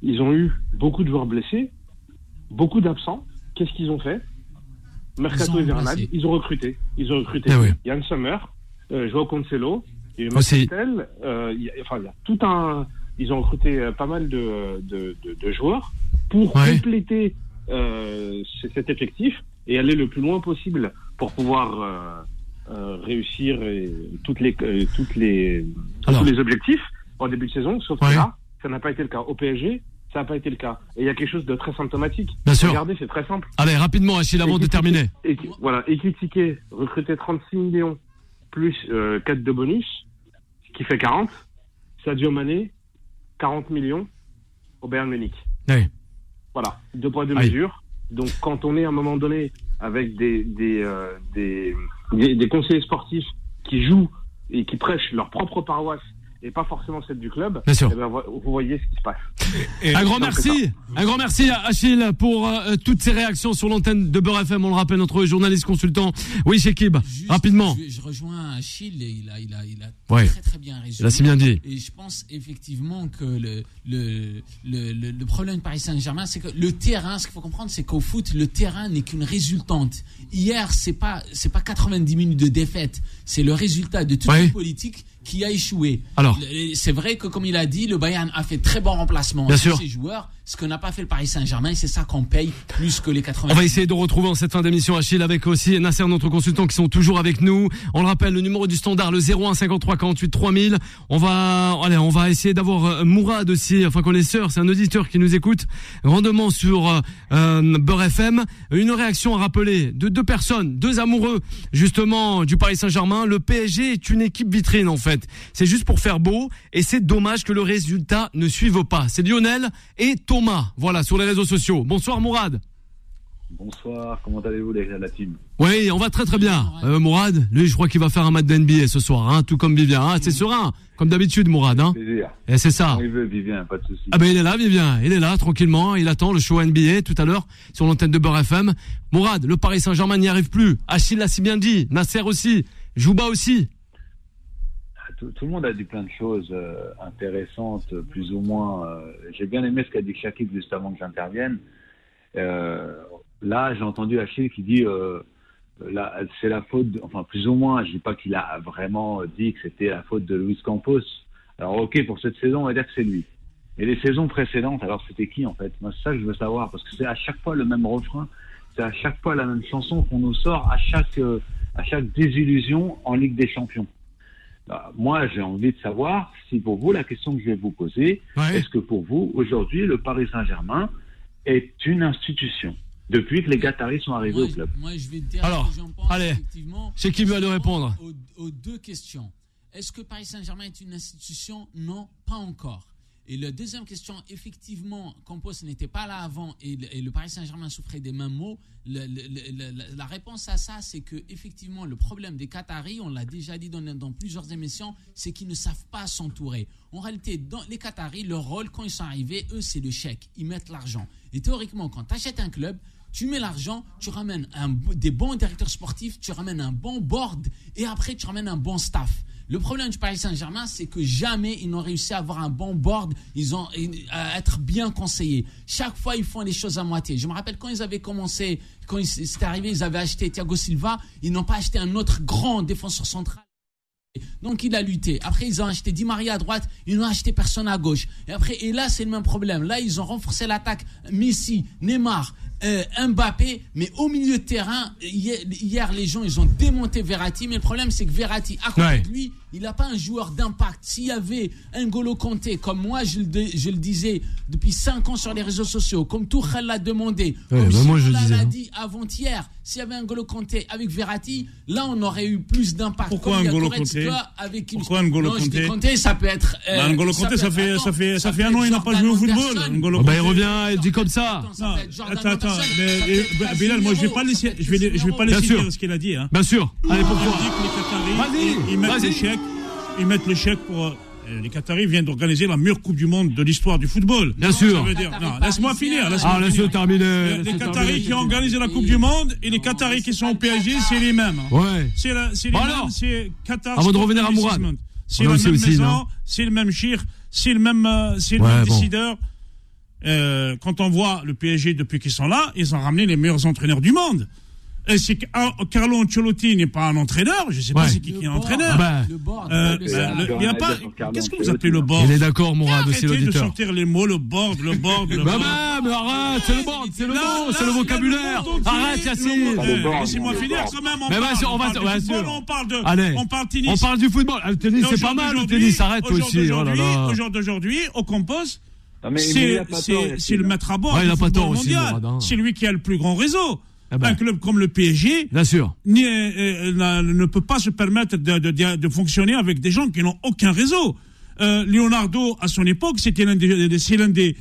Ils ont eu beaucoup de joueurs blessés, beaucoup d'absents. Qu'est-ce qu'ils ont fait? Mercato hivernal, ils ont recruté. Ils ont recruté Eh oui. Yann Sommer, euh, Joao Cancelo, et. Martel, euh, il y a- enfin, il y a tout un. Ils ont recruté euh, pas mal de, de, de, de joueurs pour Ouais. compléter euh, cet effectif et aller le plus loin possible pour pouvoir euh, euh, réussir et toutes les euh, toutes les Alors. tous les objectifs en début de saison. Sauf Ouais. que là, ça n'a pas été le cas. Au PSG, ça n'a pas été le cas. Et il y a quelque chose de très symptomatique. Bien sûr. Regardez, c'est très simple. Allez, rapidement, Achille, avant de terminer. Voilà, Ekitike, recruter 36 millions plus euh, 4 de bonus, ce qui fait 40. Sadio Mané, 40 millions au Bayern Munich. Ouais. Voilà, deux poids, deux Aïe. mesures. Donc quand on est à un moment donné avec des, des, euh, des, des, des conseillers sportifs qui jouent et qui prêchent leur propre paroisse et pas forcément celle du club, Bien sûr. eh ben, vo- vous voyez ce qui se passe. Un grand merci, un grand merci à Achille pour euh, toutes ces réactions sur l'antenne de Beurre FM. On le rappelle, notre journaliste consultant. Oui, Shekib, Juste, rapidement. Je, je rejoins Achille, et il a, il a, il a Ouais. très très bien résumé. Il a si bien dit. Et je pense effectivement que le, le, le, le, le problème de Paris Saint-Germain, c'est que le terrain, ce qu'il faut comprendre, c'est qu'au foot, le terrain n'est qu'une résultante. Hier, c'est pas, c'est pas 90 minutes de défaite, c'est le résultat de toute Ouais. une politique qui a échoué. Alors. C'est vrai que, comme il a dit, le Bayern a fait très bon remplacement Bien de sûr. ses joueurs, ce que n'a pas fait le Paris Saint-Germain, c'est ça qu'on paye plus que les 80 On va essayer de retrouver en cette fin d'émission Achille avec aussi Nasser, notre consultant, qui sont toujours avec nous. On le rappelle, le numéro du standard, le 01 53 48 3000. On va, allez, on va essayer d'avoir euh, Mourad aussi, enfin connaisseur, c'est un auditeur qui nous écoute grandement sur euh, euh, Beurre FM. Une réaction à rappeler de deux personnes, deux amoureux justement du Paris Saint-Germain. Le PSG est une équipe vitrine en fait. C'est juste pour faire beau et c'est dommage que le résultat ne suive pas. C'est Lionel et Thomas, voilà, sur les réseaux sociaux. Bonsoir Mourad. Bonsoir, comment allez-vous les gars de la team? Oui, on va très très bien. Euh, Mourad, lui, je crois qu'il va faire un match d'NBA ce soir, hein, tout comme Vivien. Hein, c'est serein, comme d'habitude, Mourad. Hein. Plaisir. Et c'est ça. Il veut, Vivien, pas de souci. Ah ben il est là, Vivien. Il est là, tranquillement. Il attend le show NBA tout à l'heure sur l'antenne de Beurre FM. Mourad, le Paris Saint-Germain n'y arrive plus. Achille l'a si bien dit. Nasser aussi. Jouba aussi. Tout, le monde a dit plein de choses euh, intéressantes, plus ou moins. euh, J'ai bien aimé ce qu'a dit Shakib juste avant que j'intervienne. Euh, là, j'ai entendu Achille qui dit c'est la faute, enfin plus ou moins, je dis pas qu'il a vraiment dit que c'était la faute de Luis Campos. Alors ok, pour cette saison, on va dire que c'est lui. Et les saisons précédentes, alors c'était qui en fait? Moi, c'est ça que je veux savoir, parce que c'est à chaque fois le même refrain, c'est à chaque fois la même chanson qu'on nous sort à chaque à chaque désillusion en Ligue des Champions. Bah, moi, j'ai envie de savoir si pour vous, la question que je vais vous poser, Ouais. est-ce que pour vous, aujourd'hui, le Paris Saint-Germain est une institution depuis que les Qataris sont arrivés Moi, au club? moi, je vais te dire Alors, ce que j'en pense, allez, effectivement. c'est qui va nous répondre? aux, aux deux questions. Est-ce que Paris Saint-Germain est une institution? Non, pas encore. Et la deuxième question, effectivement, Campos n'était pas là avant et le, Paris Saint-Germain souffrait des mêmes le- la, réponse à ça, c'est que effectivement, le problème des Qataris, on l'a déjà dit dans, plusieurs émissions, c'est qu'ils ne savent pas s'entourer. En réalité, dans les Qataris, leur rôle, quand ils sont arrivés, eux, c'est le chèque. Ils mettent l'argent. Et théoriquement, quand tu achètes un club, tu mets l'argent, tu ramènes des bons directeurs sportifs, tu ramènes un bon board et après tu ramènes un bon staff. Le problème du Paris Saint-Germain, c'est que jamais ils n'ont réussi à avoir un bon board, ils ont à être bien conseillés. Chaque fois, ils font les choses à moitié. Je me rappelle quand ils avaient commencé, quand c'était arrivé, ils avaient acheté Thiago Silva, ils n'ont pas acheté un autre grand défenseur central. Donc il a lutté. Après ils ont acheté Di Maria à droite, ils n'ont acheté personne à gauche. Et après et là c'est le même problème. Là ils ont renforcé l'attaque. Messi, Neymar, euh, Mbappé, mais au milieu de terrain hier, hier, les gens ils ont démonté Verratti. Mais le problème c'est que Verratti à côté Ouais. de lui il n'a pas un joueur d'impact. S'il y avait un Golo Kanté, comme moi je le, dis- je le disais depuis 5 ans sur les réseaux sociaux, comme Tuchel l'a demandé, Ouais, comme bah moi, je l'a hein. dit avant-hier, s'il y avait un Golo Kanté avec Verratti, là on aurait eu plus d'impact. Pourquoi il N'Golo Goretzka Kanté avec Pourquoi je dis Kanté Kanté, ça peut être. euh, Bah, Kanté, ça peut fait, être- ça fait, ça attends, fait un an, il n'a pas joué au football. Oh, bah, il Kanté. revient, il dit comme ça. Attends, ça Non, attends, ça et- Bilal, moi je vais pas laisser, ça je vais, être je vais pas laisser dire ce qu'il a dit. Hein. Bien sûr. Allez, Il pourquoi Vas-y, vas-y. le chèque, ils mettent le chèque pour. euh, les Qataris viennent d'organiser la meilleure Coupe du Monde de l'histoire du football. Bien sûr. Laisse-moi finir. Ah, laisse-le terminer. Les, Qataris qui ont organisé la Coupe du Monde et les Qataris qui sont au PSG, c'est les mêmes. Ouais. C'est les Bon, mêmes, c'est Qatar. avant de revenir à Mourad. C'est la même aussi, maison, c'est le même chir, c'est le même, euh, c'est le Ouais, même bon. décideur. Euh, quand on voit le PSG depuis qu'ils sont là, ils ont ramené les meilleurs entraîneurs du monde. Et c'est ah, Carlo Ancelotti n'est pas un entraîneur, je sais pas Ouais. c'est qui qui est Le board, entraîneur. Bah, Le board, Euh, le il y a pas. Qu'est-ce que vous appelez le board Il est d'accord, Mourad, aussi Arrêtez de l'auditeur. sortir les mots, le board, le board, le Bah, board. bah, mais arrête, c'est le board, c'est le Là, mot, c'est le vocabulaire. Arrête, Pas board, Laissez-moi finir quand même. On Mais parle, vas-y, on va- on parle ouais, de on parle de, Allez. on parle tennis. On parle du football. Ah, Le tennis, c'est pas mal, le tennis. Arrête aussi. Oh. Au jour d'aujourd'hui, au Compos, Non, mais- mais il c'est pas c'est- c'est le maître à bord pas. C'est lui qui a le plus grand réseau. Ah ben. Un club comme le PSG Bien sûr. euh, ne peut pas se permettre de, de- de- de fonctionner avec des gens qui n'ont aucun réseau. Euh, Leonardo, à son époque, c'était l'un des, des- c'est l'un des,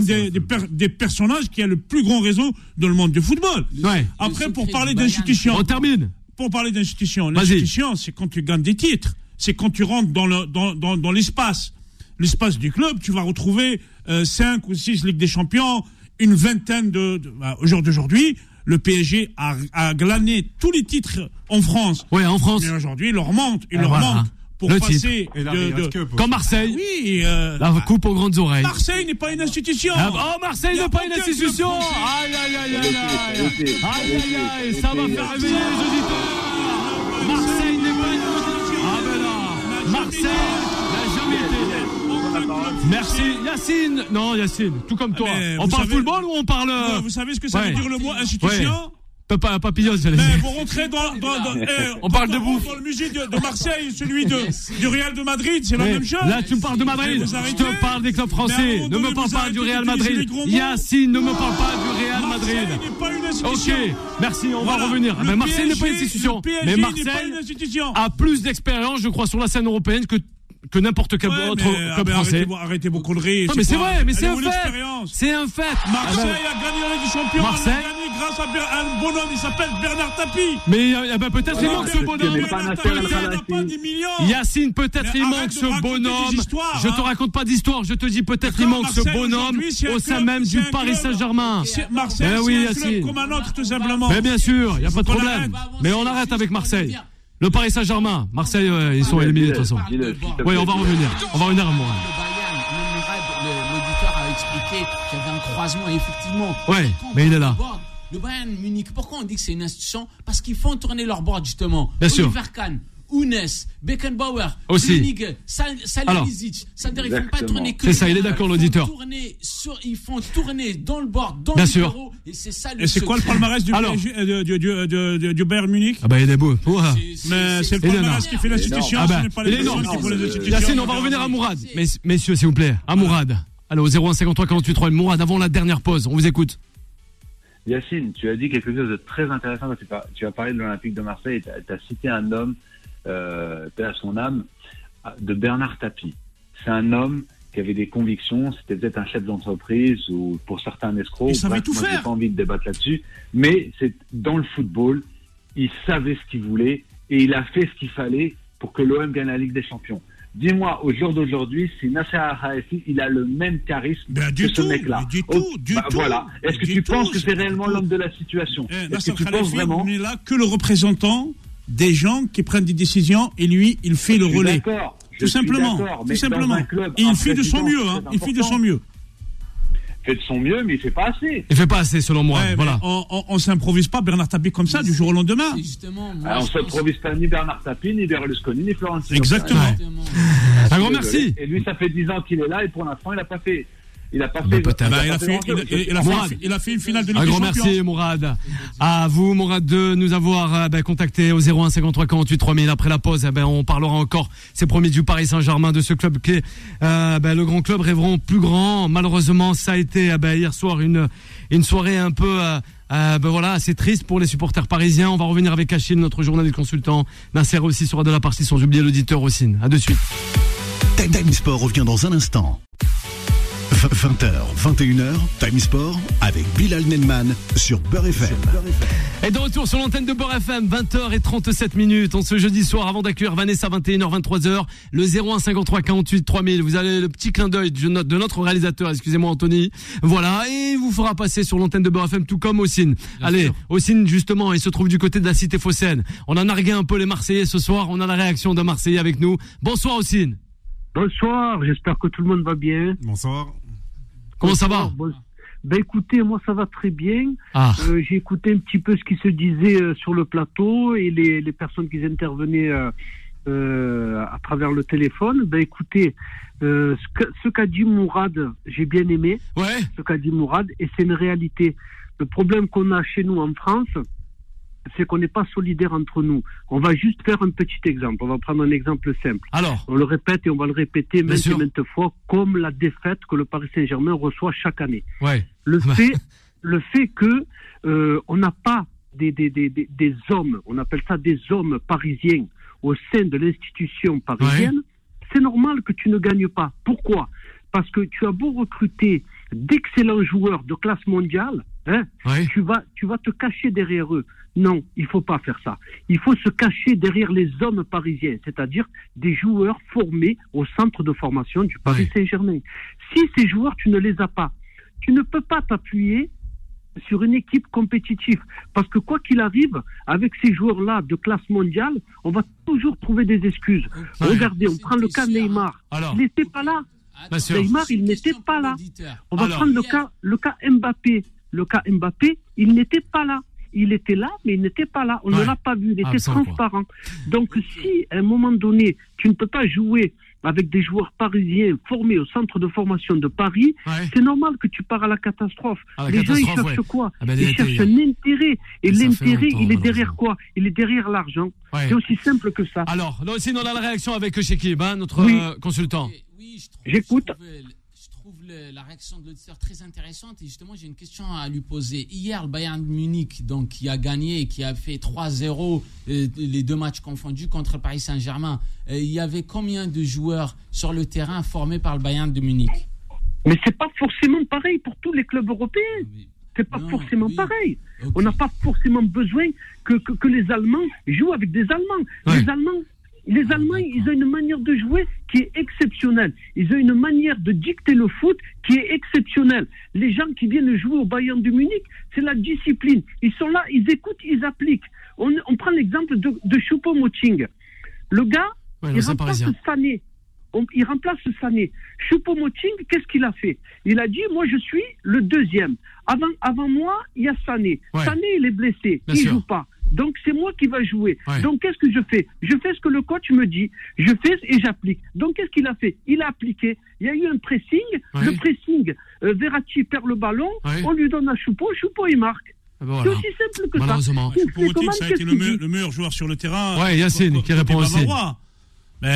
des, des, per- des personnages qui a le plus grand réseau dans le monde du football. Ouais. Après, pour parler d'institution, On termine. pour parler d'institution, l'institution, c'est quand tu gagnes des titres. C'est quand tu rentres dans le dans, dans, dans l'espace. L'espace du club, tu vas retrouver euh, cinq ou six Ligues des Champions, une vingtaine de. de- bah, au jour d'aujourd'hui, le PSG a, a glané tous les titres en France. Ouais, en France. Mais aujourd'hui, il leur manque, il Ah, leur voilà. manque pour Le passer de. Comme Marseille. Oui, euh, La coupe aux grandes oreilles. Marseille n'est pas une institution. Ah, oh, Marseille n'est pas une institution. français. Aïe, aïe, aïe, aïe, Arrêtez, aïe. arrêtez, Aïe, aïe, aïe. arrêtez, Merci. Yacine. Non, Yacine, tout comme toi. mais On vous parle savez- football ou on parle. Vous savez ce que ça Ouais. veut dire le mot institution Ouais. Papa, papillon, j'allais dire. vous rentrez dans, dans, dans- eh, On parle de bouffe. Dans le musée de, de Marseille, celui de, du Real de Madrid, c'est la même chose. Là, tu me parles de Madrid. Vous Je te parle des clubs français. Ne me parle vous pas du Real Madrid. Yacine, ne me parle pas du Real Marseille Madrid. n'est pas une Ok, merci, on Voilà. va revenir. Le Mais Marseille n'est pas une institution. Mais Marseille a plus d'expérience, je crois, sur la scène européenne que, que n'importe quel Ouais, autre mais, ah, club mais français. arrêtez, vos- arrêtez vos conneries. Non, mais c'est vrai, mais c'est est un fait. C'est un fait. Marseille Ah ben, a gagné la Ligue des Champions. Marseille. A gagné grâce à Ber- un bonhomme, il s'appelle Bernard Tapie. Mais euh, eh ben, peut-être il manque ce bonhomme. mais pas Bernard Nasser Tapie, Al il n'a Khelaifi. pas 10 millions. Yacine, peut-être il manque ce bonhomme. Je te hein. raconte pas d'histoire, je te dis peut-être il manque ce bonhomme au sein même du Paris Saint-Germain. Marseille, Ben c'est un club comme un autre, tout simplement. Mais bien sûr, il n'y a pas de problème. Mais on arrête avec Marseille. Le Paris Saint-Germain. Marseille, euh, ils sont éliminés de toute façon. Oui, on va revenir. On va revenir à moi. Le Bayern, même Mourad, le- l'auditeur a expliqué qu'il y avait un croisement, et effectivement. Ouais, mais il est là. Le Bayern Munich, pourquoi on dit que c'est une institution? Parce qu'ils font tourner leur board justement. Bien sûr. Oliver Kahn, Ounes, Beckenbauer, Aussi. Rummenigge, Sal-. Salihamidzic. C'est-à-dire ils font pas tourner que C'est ça, les il est d'accord, l'auditeur. Ils font tourner dans le board, dans Bien le sûr. bureau, Et c'est ça le Et c'est quoi le palmarès du, Alors. PSG, euh, du, du, du, du- du Bayern Munich Ah bah il est beau. Ouah. Mais c'est le palmarès qui fait l'institution, Ah ce bah, n'est pas il les est énorme. personnes qui font les institutions. Yacine, on va revenir à Mourad. Mess- messieurs, s'il vous plaît. À Mourad. Alors, 0153 48 3. Mourad, avant la dernière pause, on vous écoute. Yacine, tu as dit quelque chose de très intéressant quand tu, par- tu as parlé de l'Olympique de Marseille. Tu as, cité un homme, euh, paix à son âme, de Bernard Tapie. C'est un homme qui avait des convictions. C'était peut-être un chef d'entreprise ou pour certains un escroc. Il savait Bref, tout moi, faire. Pas envie de débattre là-dessus. Mais c'est dans le football, il savait ce qu'il voulait et il a fait ce qu'il fallait pour que l'OM gagne la Ligue des Champions. Dis-moi, au jour d'aujourd'hui, si Nasser Al-Khelaifi, il a le même charisme Ben, que ce mec-là. du Oh, tout, du bah, tout, Voilà. Est-ce que du tu tout, penses que c'est réellement l'homme de la situation? Eh, Est-ce que tu penses vraiment n'est là que le représentant des gens qui prennent des décisions et lui, il fait le relais. Tout simplement. Tout simplement. un club, Et il fait de son président, mieux, hein. Il fait de son mieux. fait de son mieux, mais il fait pas assez. Il fait pas assez, selon moi. Ouais, voilà. on, on, on s'improvise pas Bernard Tapie comme ça du jour au lendemain. Justement, moi, Alors, on je se pense- improvise pas ni Bernard Tapie, ni Berlusconi, ni Florentino. Exactement. Pérez. Justement. Un grand merci. Et lui, ça fait 10 ans qu'il est là et pour l'instant, il a pas fait. Il a pas fait. il, a fait, une finale de Ligue Un grand merci, Mourad. À vous, Mourad, de nous avoir euh, ben, contacté au 01 53 48 3000. Après la pause, eh ben, on parlera encore, c'est promis, du Paris Saint-Germain, de ce club qui est euh, ben, le grand club rêveront plus grand. Malheureusement, ça a été eh ben, hier soir une, une soirée un peu... euh, euh, ben voilà, assez triste pour les supporters parisiens. On va revenir avec Achille, notre journaliste consultant. Nasser aussi sera de la partie sans oublier l'auditeur aussi. À de suite. Time Time Sport revient dans un instant. 20h, 21h, Time Sport avec Bilal Nenman sur Beurre FM. Et de retour sur l'antenne de Beurre FM, 20h37 minutes. On ce jeudi soir, avant d'accueillir Vanessa, 21h, 23h, le 01 53 48 3000. Vous avez le petit clin d'œil de notre, réalisateur, excusez-moi Anthony. Voilà, et il vous fera passer sur l'antenne de Beurre FM, tout comme Ossine. Allez. Ossine, justement, il se trouve du côté de la cité phocéenne. On a nargué un peu les Marseillais ce soir. On a la réaction d'un Marseillais avec nous. Bonsoir Ossine. Bonsoir, j'espère que tout le monde va bien. Bonsoir. Comment ça va Ben écoutez, moi ça va très bien. Ah, Euh, J'ai écouté un petit peu ce qui se disait euh, sur le plateau et les, les personnes qui intervenaient euh, à travers le téléphone. Ben écoutez, ce qu'a dit Mourad, j'ai bien aimé ouais, ce qu'a dit Mourad et c'est une réalité. Le problème qu'on a chez nous en France, c'est qu'on n'est pas solidaire entre nous. On va juste faire un petit exemple. On va prendre un exemple simple. alors, On le répète et on va le répéter maintes et maintes fois, comme la défaite que le Paris Saint-Germain reçoit chaque année. ouais, Le Bah. fait, le fait que euh, on n'a pas des, des, des, des, des hommes, on appelle ça des hommes parisiens au sein de l'institution parisienne, c'est normal que tu ne gagnes pas. Pourquoi? Parce que tu as beau recruter d'excellents joueurs de classe mondiale, hein, tu vas, tu vas te cacher derrière eux. Non, il faut pas faire ça. Il faut se cacher derrière les hommes parisiens, c'est-à-dire des joueurs formés au centre de formation du Paris. Saint-Germain. Si ces joueurs, tu ne les as pas, tu ne peux pas t'appuyer sur une équipe compétitive. Parce que quoi qu'il arrive, avec ces joueurs-là de classe mondiale, on va toujours trouver des excuses. Ouais. Regardez, on prend le cas Neymar. Alors, Il n'était pas là. Neymar, il n'était pas là. On va Alors. prendre le cas, le cas Mbappé. Le cas Mbappé, il n'était pas là. Il était là, mais il n'était pas là. On Ouais. ne l'a pas vu. Il était transparent. Donc, si à un moment donné, tu ne peux pas jouer avec des joueurs parisiens formés au centre de formation de Paris, ouais. c'est normal que tu pars à la catastrophe. À la Les gens, ils cherchent ouais. quoi Ah ben, Ils cherchent un intérêt. Et l'intérêt, il est derrière quoi Il est derrière l'argent. ouais. C'est aussi simple que ça. Alors, là aussi, on a la réaction avec Shekib, hein, notre Oui. euh, consultant. Oui, J'écoute. Trouve, le- la réaction de l'auditeur très intéressante et justement j'ai une question à lui poser. Hier, le Bayern de Munich, donc qui a gagné et qui a fait 3-0 euh, les deux matchs confondus contre Paris Saint-Germain. euh, il y avait combien de joueurs sur le terrain formés par le Bayern de Munich? Mais c'est pas forcément pareil pour tous les clubs européens. Oui. C'est pas Non, forcément oui. pareil. On n'a pas forcément besoin que, que, que les Allemands jouent avec des Allemands. Ouais. Les Allemands, les Allemands, ils ont une manière de jouer qui est exceptionnelle. Ils ont une manière de dicter le foot qui est exceptionnelle. Les gens qui viennent jouer au Bayern de Munich, c'est la discipline. Ils sont là, ils écoutent, ils appliquent. On, on prend l'exemple de, de Choupo-Moting. Le gars, Ouais, il remplace. Sané. on- il remplace Sané. Choupo-Moting, qu'est-ce qu'il a fait? Il a dit, moi je suis le deuxième. Avant, avant moi, il y a Sané. Ouais. Sané, il est blessé, Bien il sûr. joue pas. Donc c'est moi qui va jouer. Ouais. Donc qu'est-ce que je fais? Je fais ce que le coach me dit. Je fais et j'applique. Donc qu'est-ce qu'il a fait? Il a appliqué. Il y a eu un pressing. Ouais. Le pressing, euh, Verratti perd le ballon. Ouais. On lui donne à Choupo. Choupo, il marque. Ah ben C'est voilà. aussi simple que ça. Malheureusement. C'est- c'est Choupo-Moting, comment- ça a qu'est-ce été le, dit le meilleur joueur sur le terrain. Ouais, Yacine, qui répond aussi. Bavarois. Mais, Mais-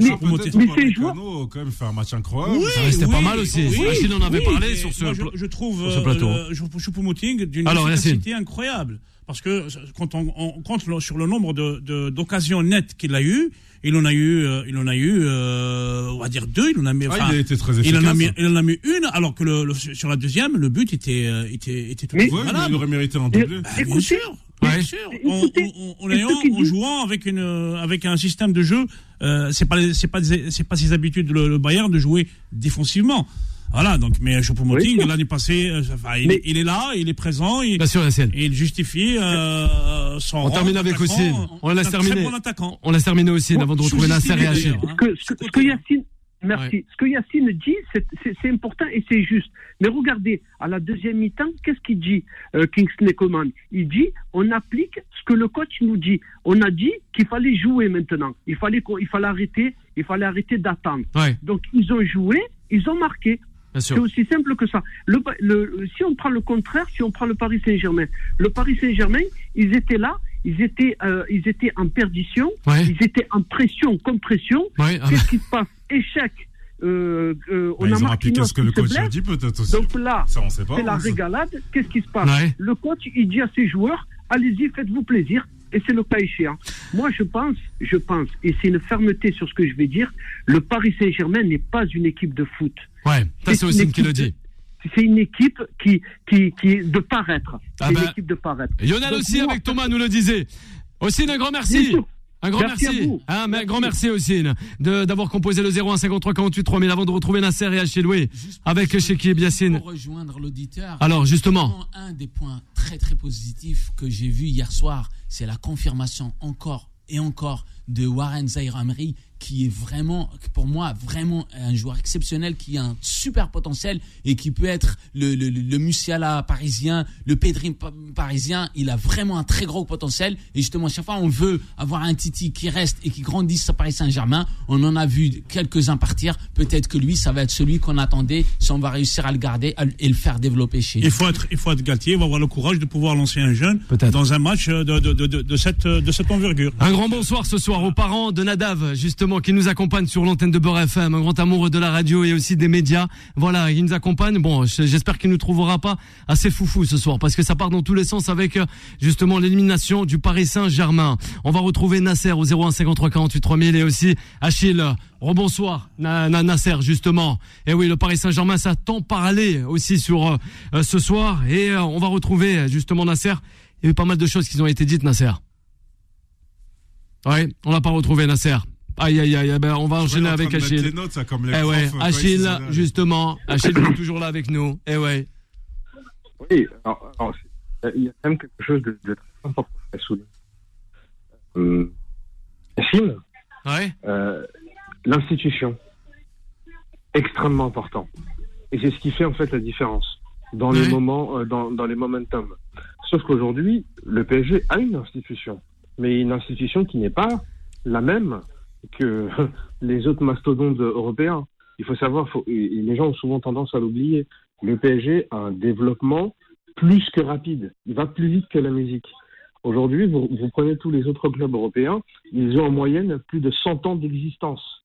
mais que ces joueurs- Upamecano, quand même fait un match incroyable. Oui, Ça restait oui, pas mal aussi. oui, Achille en avait oui, parlé sur ce moi, je, je trouve sur ce plateau. euh, euh, Choupo-Moting d'une efficacité incroyable. Parce que quand on, on compte le- sur le nombre de- de- d'occasions nettes qu'il a eu, il en a eu, euh, il en a eu, euh, on va dire deux. Il en a mis, Ah, il a été très il en a mis, il en a mis une, alors que le, le- sur la deuxième, le but était, euh, était, était tout à Mais- fait Ouais, mais il aurait mérité un doublé. Bah, bien Écoutez, sûr, Ouais. bien sûr. En, Écoutez, ayant- jouant avec une, euh, avec un système de jeu, euh, c'est pas, c'est pas, c'est pas ses habitudes le, le Bayern de jouer défensivement. Voilà, donc, mais Choupo-Moting, Oui. l'année passée, euh, enfin, il, Mais- est- il est là, il est présent, il, Bien sûr, Yacine. et il justifie euh, son On rôle termine avec Ossine. On terminer. Très bon attaquant. On laisse terminer aussi Bon, avant de retrouver Nasser et d'ailleurs, hein. ce que, Yacine, merci. Ouais. Ce que Yacine dit, c'est- important et c'est juste. Mais regardez, à la deuxième mi-temps, qu'est-ce qu'il dit, euh, Kingsley Coman? Il dit, on applique ce que le coach nous dit. On a dit qu'il fallait jouer maintenant. Il fallait, il fallait arrêter, il fallait arrêter d'attendre. Ouais, Donc ils ont joué, ils ont marqué. C'est aussi simple que ça. Le, le- si on prend le contraire, si on prend le Paris Saint-Germain, le Paris Saint-Germain, ils étaient là, ils étaient, euh, ils étaient en perdition, Ouais, ils étaient en pression, compression. ouais. ah bah, Qu'est-ce qui se passe? Échec. Euh, euh, on Bah, a ils ont appliqué ce que le coach a dit peut-être aussi. Donc là, c'est la hein, régalade. Qu'est-ce qui se passe? Ouais. Le coach, il dit à ses joueurs, allez-y, faites-vous plaisir. Et c'est le cas échéant. Moi, je pense, je pense, et c'est une fermeté sur ce que je vais dire, le Paris Saint-Germain n'est pas une équipe de foot. Ouais, ça c'est une qui le dit. C'est une équipe qui, qui, qui est de paraître. Ah c'est ben, une équipe de paraître. Lionel Donc, aussi moi, avec Thomas nous le disait. Ossine, un grand merci. Un grand Merci. Hein, mais un grand Merci. Ossine de- d'avoir composé le 01 53 48 3000 avant de retrouver Nasser et Achille Loué avec Chekib Yassine. Pour rejoindre l'auditeur. Alors justement, Un des points très très positifs que j'ai vu hier soir, c'est la confirmation encore et encore de Warren Zaire Emery, qui est vraiment, pour moi, vraiment un joueur exceptionnel, qui a un super potentiel et qui peut être le, le, le Musiala parisien, le Pedri pa- parisien. Il a vraiment un très gros potentiel. Et justement, chaque fois, on veut avoir un Titi qui reste et qui grandisse à Paris Saint-Germain. On en a vu quelques-uns partir. Peut-être que lui, ça va être celui qu'on attendait si on va réussir à le garder et le faire développer chez nous. Il faut être, il faut être Galtier, il va avoir le courage de pouvoir lancer un jeune Peut-être. dans un match de, de, de, de, de cette, de cette envergure. un grand bonsoir ce soir aux parents de Nadav, justement, qui nous accompagnent sur l'antenne de Beurre FM, un grand amoureux de la radio et aussi des médias. Voilà, il nous accompagne. Bon, j'espère qu'il ne nous trouvera pas assez foufou ce soir, parce que ça part dans tous les sens avec, euh, justement, l'élimination du Paris Saint-Germain. On va retrouver Nasser au 01 53 48 3000 et aussi Achille. Rebonsoir, Na- Na- Nasser, justement. Et oui, le Paris Saint-Germain, ça tant parlé aussi sur euh, euh, ce soir. Et on va retrouver, justement, Nasser. Il y a eu pas mal de choses qui ont été dites, Nasser. Ouais, on l'a pas retrouvé, Nasser. Aïe, aïe, aïe, ben, on va Je enchaîner avec Achille. notes, ça, comme les Eh ouais, profs, quand ils Achille, s'isolent. justement. Achille est toujours là avec nous. Eh ouais. Oui, alors, alors, c'est- il y a quand même quelque chose de, de très important à souligner. Euh, Chine, Ouais. euh, l'institution, extrêmement important. Et c'est ce qui fait en fait la différence dans Ouais. les moments, euh, dans, dans les momentum. Sauf qu'aujourd'hui, le PSG a une institution, mais une institution qui n'est pas la même que les autres mastodontes européens. Il faut savoir, faut- et les gens ont souvent tendance à l'oublier, le PSG a un développement plus que rapide. Il va plus vite que la musique. Aujourd'hui, vous, vous prenez tous les autres clubs européens, ils ont en moyenne plus de 100 ans d'existence.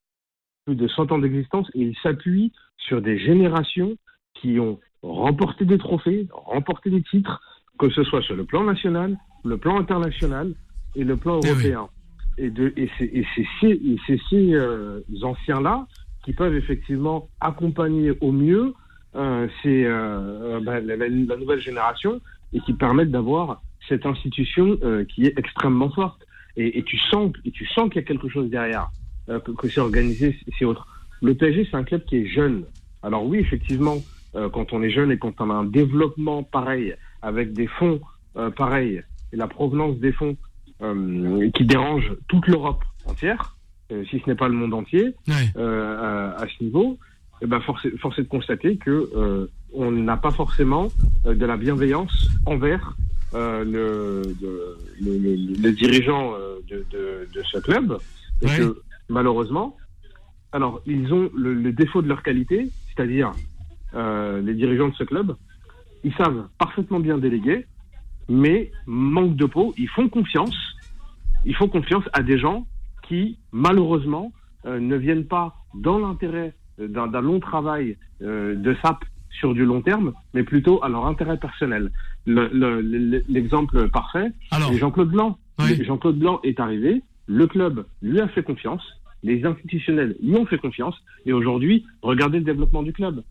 Plus de 100 ans d'existence et ils s'appuient sur des générations qui ont remporté des trophées, remporté des titres, que ce soit sur le plan national, le plan international et le plan Eh oui. Et, de, et c'est ces, ces, euh, anciens-là qui peuvent effectivement accompagner au mieux euh, ces, euh, ben, la, nouvelle génération et qui permettent d'avoir cette institution qui est extrêmement forte. Et, tu sens, et tu sens qu'il y a quelque chose derrière, que, que c'est organisé, c'est autre. Le PSG, c'est un club qui est jeune. Alors oui, effectivement, quand on est jeune et quand on a un développement pareil, avec des fonds pareils, et la provenance des fonds euh, qui dérange toute l'Europe entière, euh, si ce n'est pas le monde entier, Ouais. euh, à, à ce niveau, eh ben force, est- force est de constater que on n'a pas forcément de la bienveillance envers le, de- le, le- les dirigeants de, de, de ce club. Et Ouais. que malheureusement, alors ils ont le, le défaut de leur qualité, c'est-à-dire les dirigeants de ce club, ils savent parfaitement bien déléguer, mais manque de peau, ils font confiance, ils font confiance à des gens qui, malheureusement, euh, ne viennent pas dans l'intérêt euh, d'un d'un long travail euh, de SAP sur du long terme, mais plutôt à leur intérêt personnel. Le- le- le- L'exemple parfait, Alors, c'est Jean-Claude Blanc. Jean-Claude Blanc est arrivé, le club lui a fait confiance, les institutionnels lui ont fait confiance, et aujourd'hui, regardez le développement du club.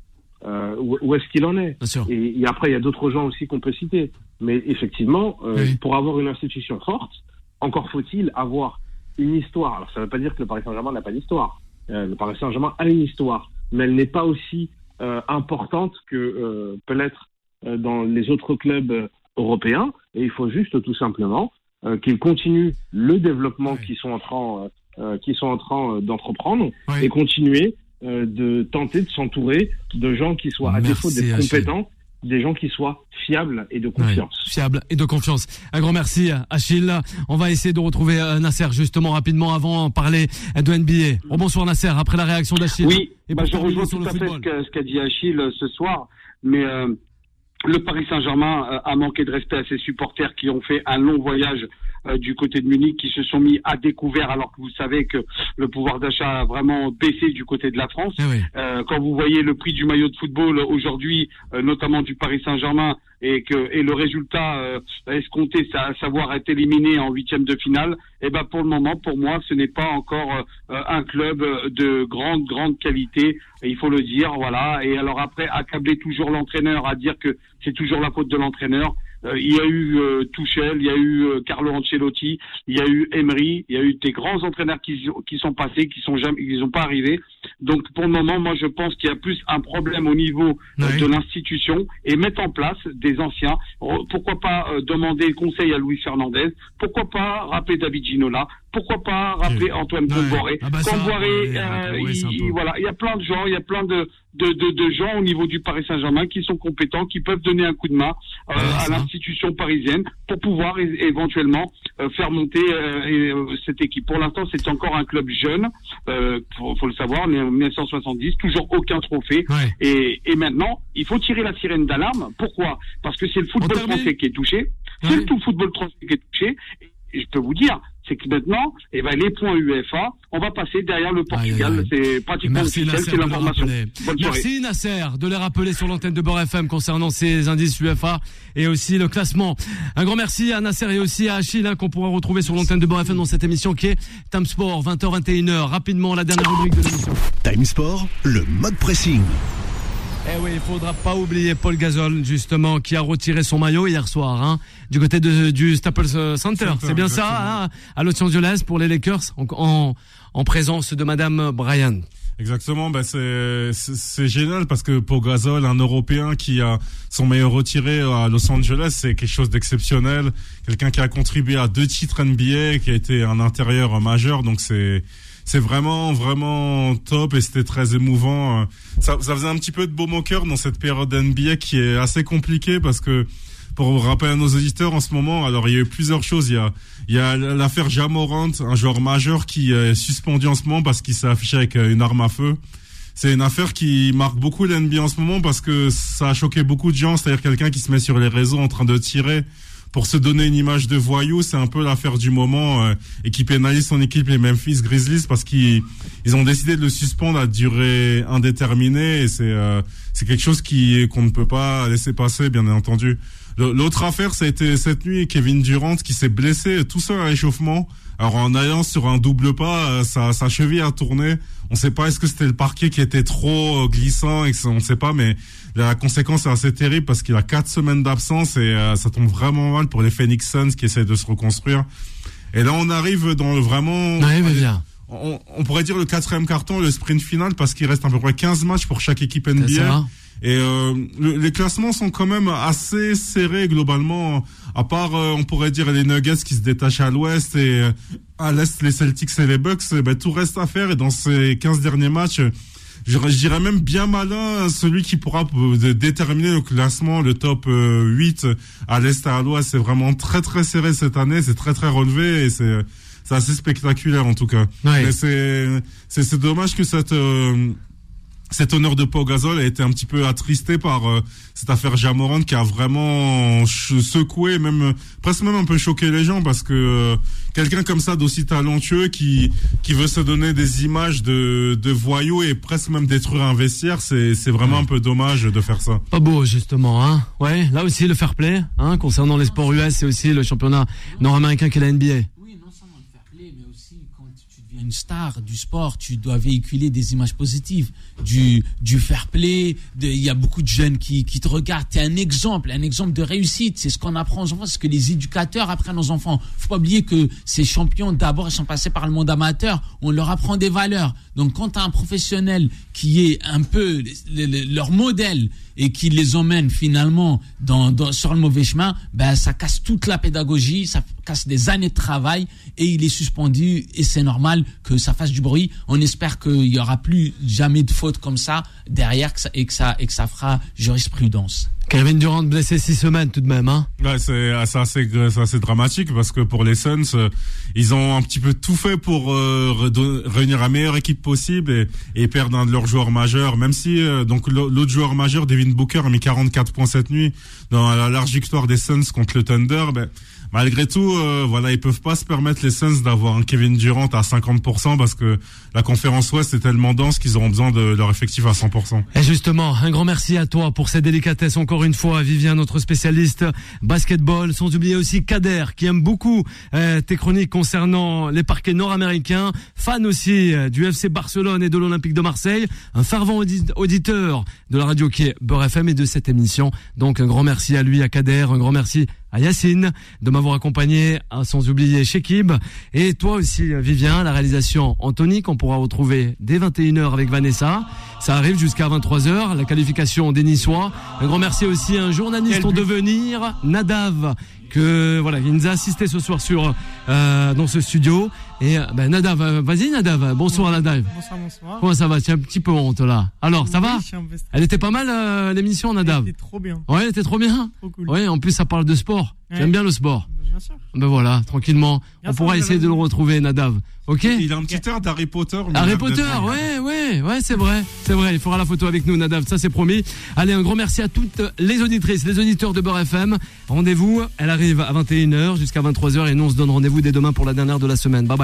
Euh, où où est-ce qu'il en est et, et après, il y a d'autres gens aussi qu'on peut citer. Mais effectivement, euh, Oui. pour avoir une institution forte, encore faut-il avoir une histoire. Alors, ça ne veut pas dire que le Paris Saint-Germain n'a pas d'histoire. Euh, le Paris Saint-Germain a une histoire, mais elle n'est pas aussi importante que peut l'être dans les autres clubs européens. Et il faut juste tout simplement qu'ils continuent le développement qu'ils sont en train, sont en train d'entreprendre et continuer euh, de tenter de s'entourer de gens qui soient, à Merci, défaut d'être compétents, des gens qui soient fiables et de confiance. Ouais, fiable et de confiance. Un grand merci Achille. On va essayer de retrouver euh, Nasser justement rapidement avant de parler de NBA. Oh, bonsoir Nasser, après la réaction d'Achille. Oui, Et bah, je rejoins sur tout le à fait ce qu'a ce qu'a dit Achille euh, ce soir, mais euh, le Paris Saint-Germain a manqué de respect à ses supporters qui ont fait un long voyage euh, du côté de Munich, qui se sont mis à découvert alors que vous savez que le pouvoir d'achat a vraiment baissé du côté de la France. Eh oui. Euh, quand vous voyez le prix du maillot de football aujourd'hui, euh, notamment du Paris Saint-Germain, et que et le résultat euh, escompté, à savoir être éliminé en huitième de finale, et ben pour le moment, pour moi, ce n'est pas encore euh, un club euh, de grande grande qualité. Il faut le dire, voilà. Et alors après, accabler toujours l'entraîneur à dire que c'est toujours la faute de l'entraîneur. Euh, il y a eu euh, Tuchel, il y a eu euh, Carlo Ancelotti, il y a eu Emery, il y a eu des grands entraîneurs qui, qui sont passés, qui sont jamais, qui sont pas arrivés. Donc pour le moment, moi je pense qu'il y a plus un problème au niveau euh, de l'institution et mettre en place des anciens. Pourquoi pas euh, demander conseil à Luis Fernandez Pourquoi pas rappeler David Ginola Pourquoi pas rappeler Antoine Ouais. Comboiré Ah bah euh, peu- voilà, il y a plein de gens, il y a plein de de, de, de gens au niveau du Paris Saint-Germain qui sont compétents, qui peuvent donner un coup de main euh, Ouais, à l'institution parisienne pour pouvoir éventuellement euh, faire monter euh, euh, cette équipe. Pour l'instant, c'est encore un club jeune, euh, faut, faut le savoir, né en 1970, toujours aucun trophée. Ouais. Et, et maintenant, il faut tirer la sirène d'alarme. Pourquoi? Parce que c'est le football français qui est touché. C'est Ouais. le tout football français qui est touché. Et je peux vous dire, c'est que maintenant, eh ben, les points UEFA, on va passer derrière le Portugal. C'est pratiquement Merci officiel, Nasser c'est de les l'information. Merci Nasser de les rappeler sur l'antenne de Beurre FM concernant ces indices UEFA et aussi le classement. Un grand merci à Nasser et aussi à Achille hein, qu'on pourra retrouver sur l'antenne de Beurre FM dans cette émission qui est Time Sport 20h21h. Rapidement la dernière rubrique de l'émission. Time Sport, le mode pressing. Eh oui, il faudra pas oublier Paul Gasol, justement, qui a retiré son maillot hier soir, hein, du côté de, du Staples Center. Center, C'est bien exactement. ça, hein, à Los Angeles pour les Lakers, en, en, en présence de Madame Bryan. Exactement, bah c'est génial parce que pour Gasol, un Européen qui a son meilleur retiré à Los Angeles, c'est quelque chose d'exceptionnel. Quelqu'un qui a contribué à deux titres NBA, qui a été un intérieur majeur, donc c'est c'est vraiment vraiment top et c'était très émouvant. Ça, ça faisait un petit peu de beau au cœur dans cette période NBA qui est assez compliquée parce que pour rappeler à nos auditeurs en ce moment, alors il y a eu plusieurs choses. Il y a, il y a l'affaire Jamorant, un joueur majeur qui est suspendu en ce moment parce qu'il s'est affiché avec euh, une arme à feu. C'est une affaire qui marque beaucoup l'NBA en ce moment parce que ça a choqué beaucoup de gens. C'est-à-dire quelqu'un qui se met sur les réseaux en train de tirer pour se donner une image de voyou. C'est un peu l'affaire du moment euh, et qui pénalise son équipe, les Memphis Grizzlies, parce qu'ils ils ont décidé de le suspendre à durée indéterminée. C'est euh, c'est quelque chose qui qu'on ne peut pas laisser passer, bien entendu. L'autre affaire, ça a été cette nuit Kevin Durant qui s'est blessé tout seul à l'échauffement. Alors en allant sur un double pas, euh, sa, sa cheville a tourné. On sait pas est-ce que c'était le parquet qui était trop euh, glissant et que ça- on sait pas, mais la conséquence est assez terrible parce qu'il a quatre semaines d'absence et euh, ça tombe vraiment mal pour les Phoenix Suns qui essaient de se reconstruire. Et là on arrive dans le vraiment Ouais, mais bien. on, on pourrait dire le quatrième carton, le sprint final, parce qu'il reste à peu près 15 matchs pour chaque équipe NBA. Et euh, le- les classements sont quand même assez serrés globalement. À part, euh, on pourrait dire les Nuggets qui se détachent à l'ouest et euh, à l'est les Celtics et les Bucks. eh ben, tout reste à faire. Et dans ces 15 derniers matchs, euh, je je dirais même bien malin celui qui pourra euh, déterminer le classement, le top euh, 8 à l'est et à l'ouest. C'est vraiment très très serré cette année. C'est très très relevé et c'est c'est assez spectaculaire en tout cas. Ouais. Mais c'est c'est c'est dommage que cette euh, cet honneur de Pau Gasol a été un petit peu attristé par euh, cette affaire Jamorant qui a vraiment secoué, même presque même un peu choqué les gens parce que euh, quelqu'un comme ça d'aussi talentueux qui qui veut se donner des images de de voyous et presque même détruire un vestiaire, c'est c'est vraiment un peu dommage de faire ça. Pas beau, justement, hein. Ouais, là aussi, le fair play, hein, concernant les sports US, c'est aussi le championnat nord-américain qu'est la NBA. Oui, non seulement le fair play, mais aussi quand tu deviens une star du sport, tu dois véhiculer des images positives, du, du fair play. Il y a beaucoup de jeunes qui, qui te regardent. Tu es un exemple, un exemple de réussite. C'est ce qu'on apprend aux enfants, c'est ce que les éducateurs apprennent aux enfants. faut pas oublier que ces champions, d'abord, ils sont passés par le monde amateur. On leur apprend des valeurs. Donc, quand tu as un professionnel qui est un peu le- le- leur modèle et qui les emmène finalement dans, dans- sur le mauvais chemin, ben ça casse toute la pédagogie, ça casse des années de travail et il est suspendu et c'est normal que ça fasse du bruit. On espère qu'il y aura plus jamais de fautes comme ça derrière ça, et que ça et que ça fera jurisprudence. Kevin Durant blessé six semaines tout de même, hein. Ouais, c'est assez, c'est assez dramatique parce que pour les Suns, euh, ils ont un petit peu tout fait pour euh, réunir la meilleure équipe possible et, perdre un de leurs joueurs majeurs. Même si euh, donc l'au- l'autre joueur majeur, Devin Booker, a mis 44 points cette nuit dans la large victoire des Suns contre le Thunder. Ben, malgré tout, euh, voilà, ils peuvent pas se permettre les Suns d'avoir un Kevin Durant à 50% parce que la conférence Ouest est tellement dense qu'ils auront besoin de leur effectif à 100%. Et justement, un grand merci à toi pour cette délicatesse encore une fois, Vivien, notre spécialiste basketball, sans oublier aussi Kader, qui aime beaucoup euh, tes chroniques concernant les parquets nord-américains, fan aussi euh, du FC Barcelone et de l'Olympique de Marseille, un fervent audi- auditeur de la radio qui est Beurre FM et de cette émission. Donc un grand merci à lui, à Kader, un grand merci à Yacine de m'avoir accompagné, hein, sans oublier Shekib, et toi aussi Vivien, la réalisation Anthony qu'on pourra retrouver dès 21h avec Vanessa. Ça arrive jusqu'à 23h, la qualification des Niçois. Un grand merci aussi à un journaliste en devenir, Nadav, que voilà, il nous a assisté ce soir sur euh, dans ce studio. Et euh, ben, Nadav, euh, vas-y Nadav, bonsoir Nadav. Bonsoir, bonsoir. Comment ça va? Tu as un petit peu honte là. Alors, ça Oui, va? je suis un peu stressé. Elle était pas mal euh, l'émission Nadav Elle était trop bien. Ouais, elle était trop bien. Trop cool. Ouais, en plus ça parle de sport. Ouais. J'aime bien le sport. Bien sûr. Ben voilà, tranquillement. Bien On pourra essayer de le retrouver, Nadav. Ok? Il a un petit air d'Harry Potter. Harry Potter, ouais, ouais, ouais, c'est vrai, c'est vrai. Il fera la photo avec nous, Nadav, ça c'est promis. Allez, un grand merci à toutes les auditrices, les auditeurs de Beurre FM. Rendez-vous, elle arrive à 21h jusqu'à 23h et nous on se donne rendez-vous dès demain pour la dernière de la semaine. Bye bye.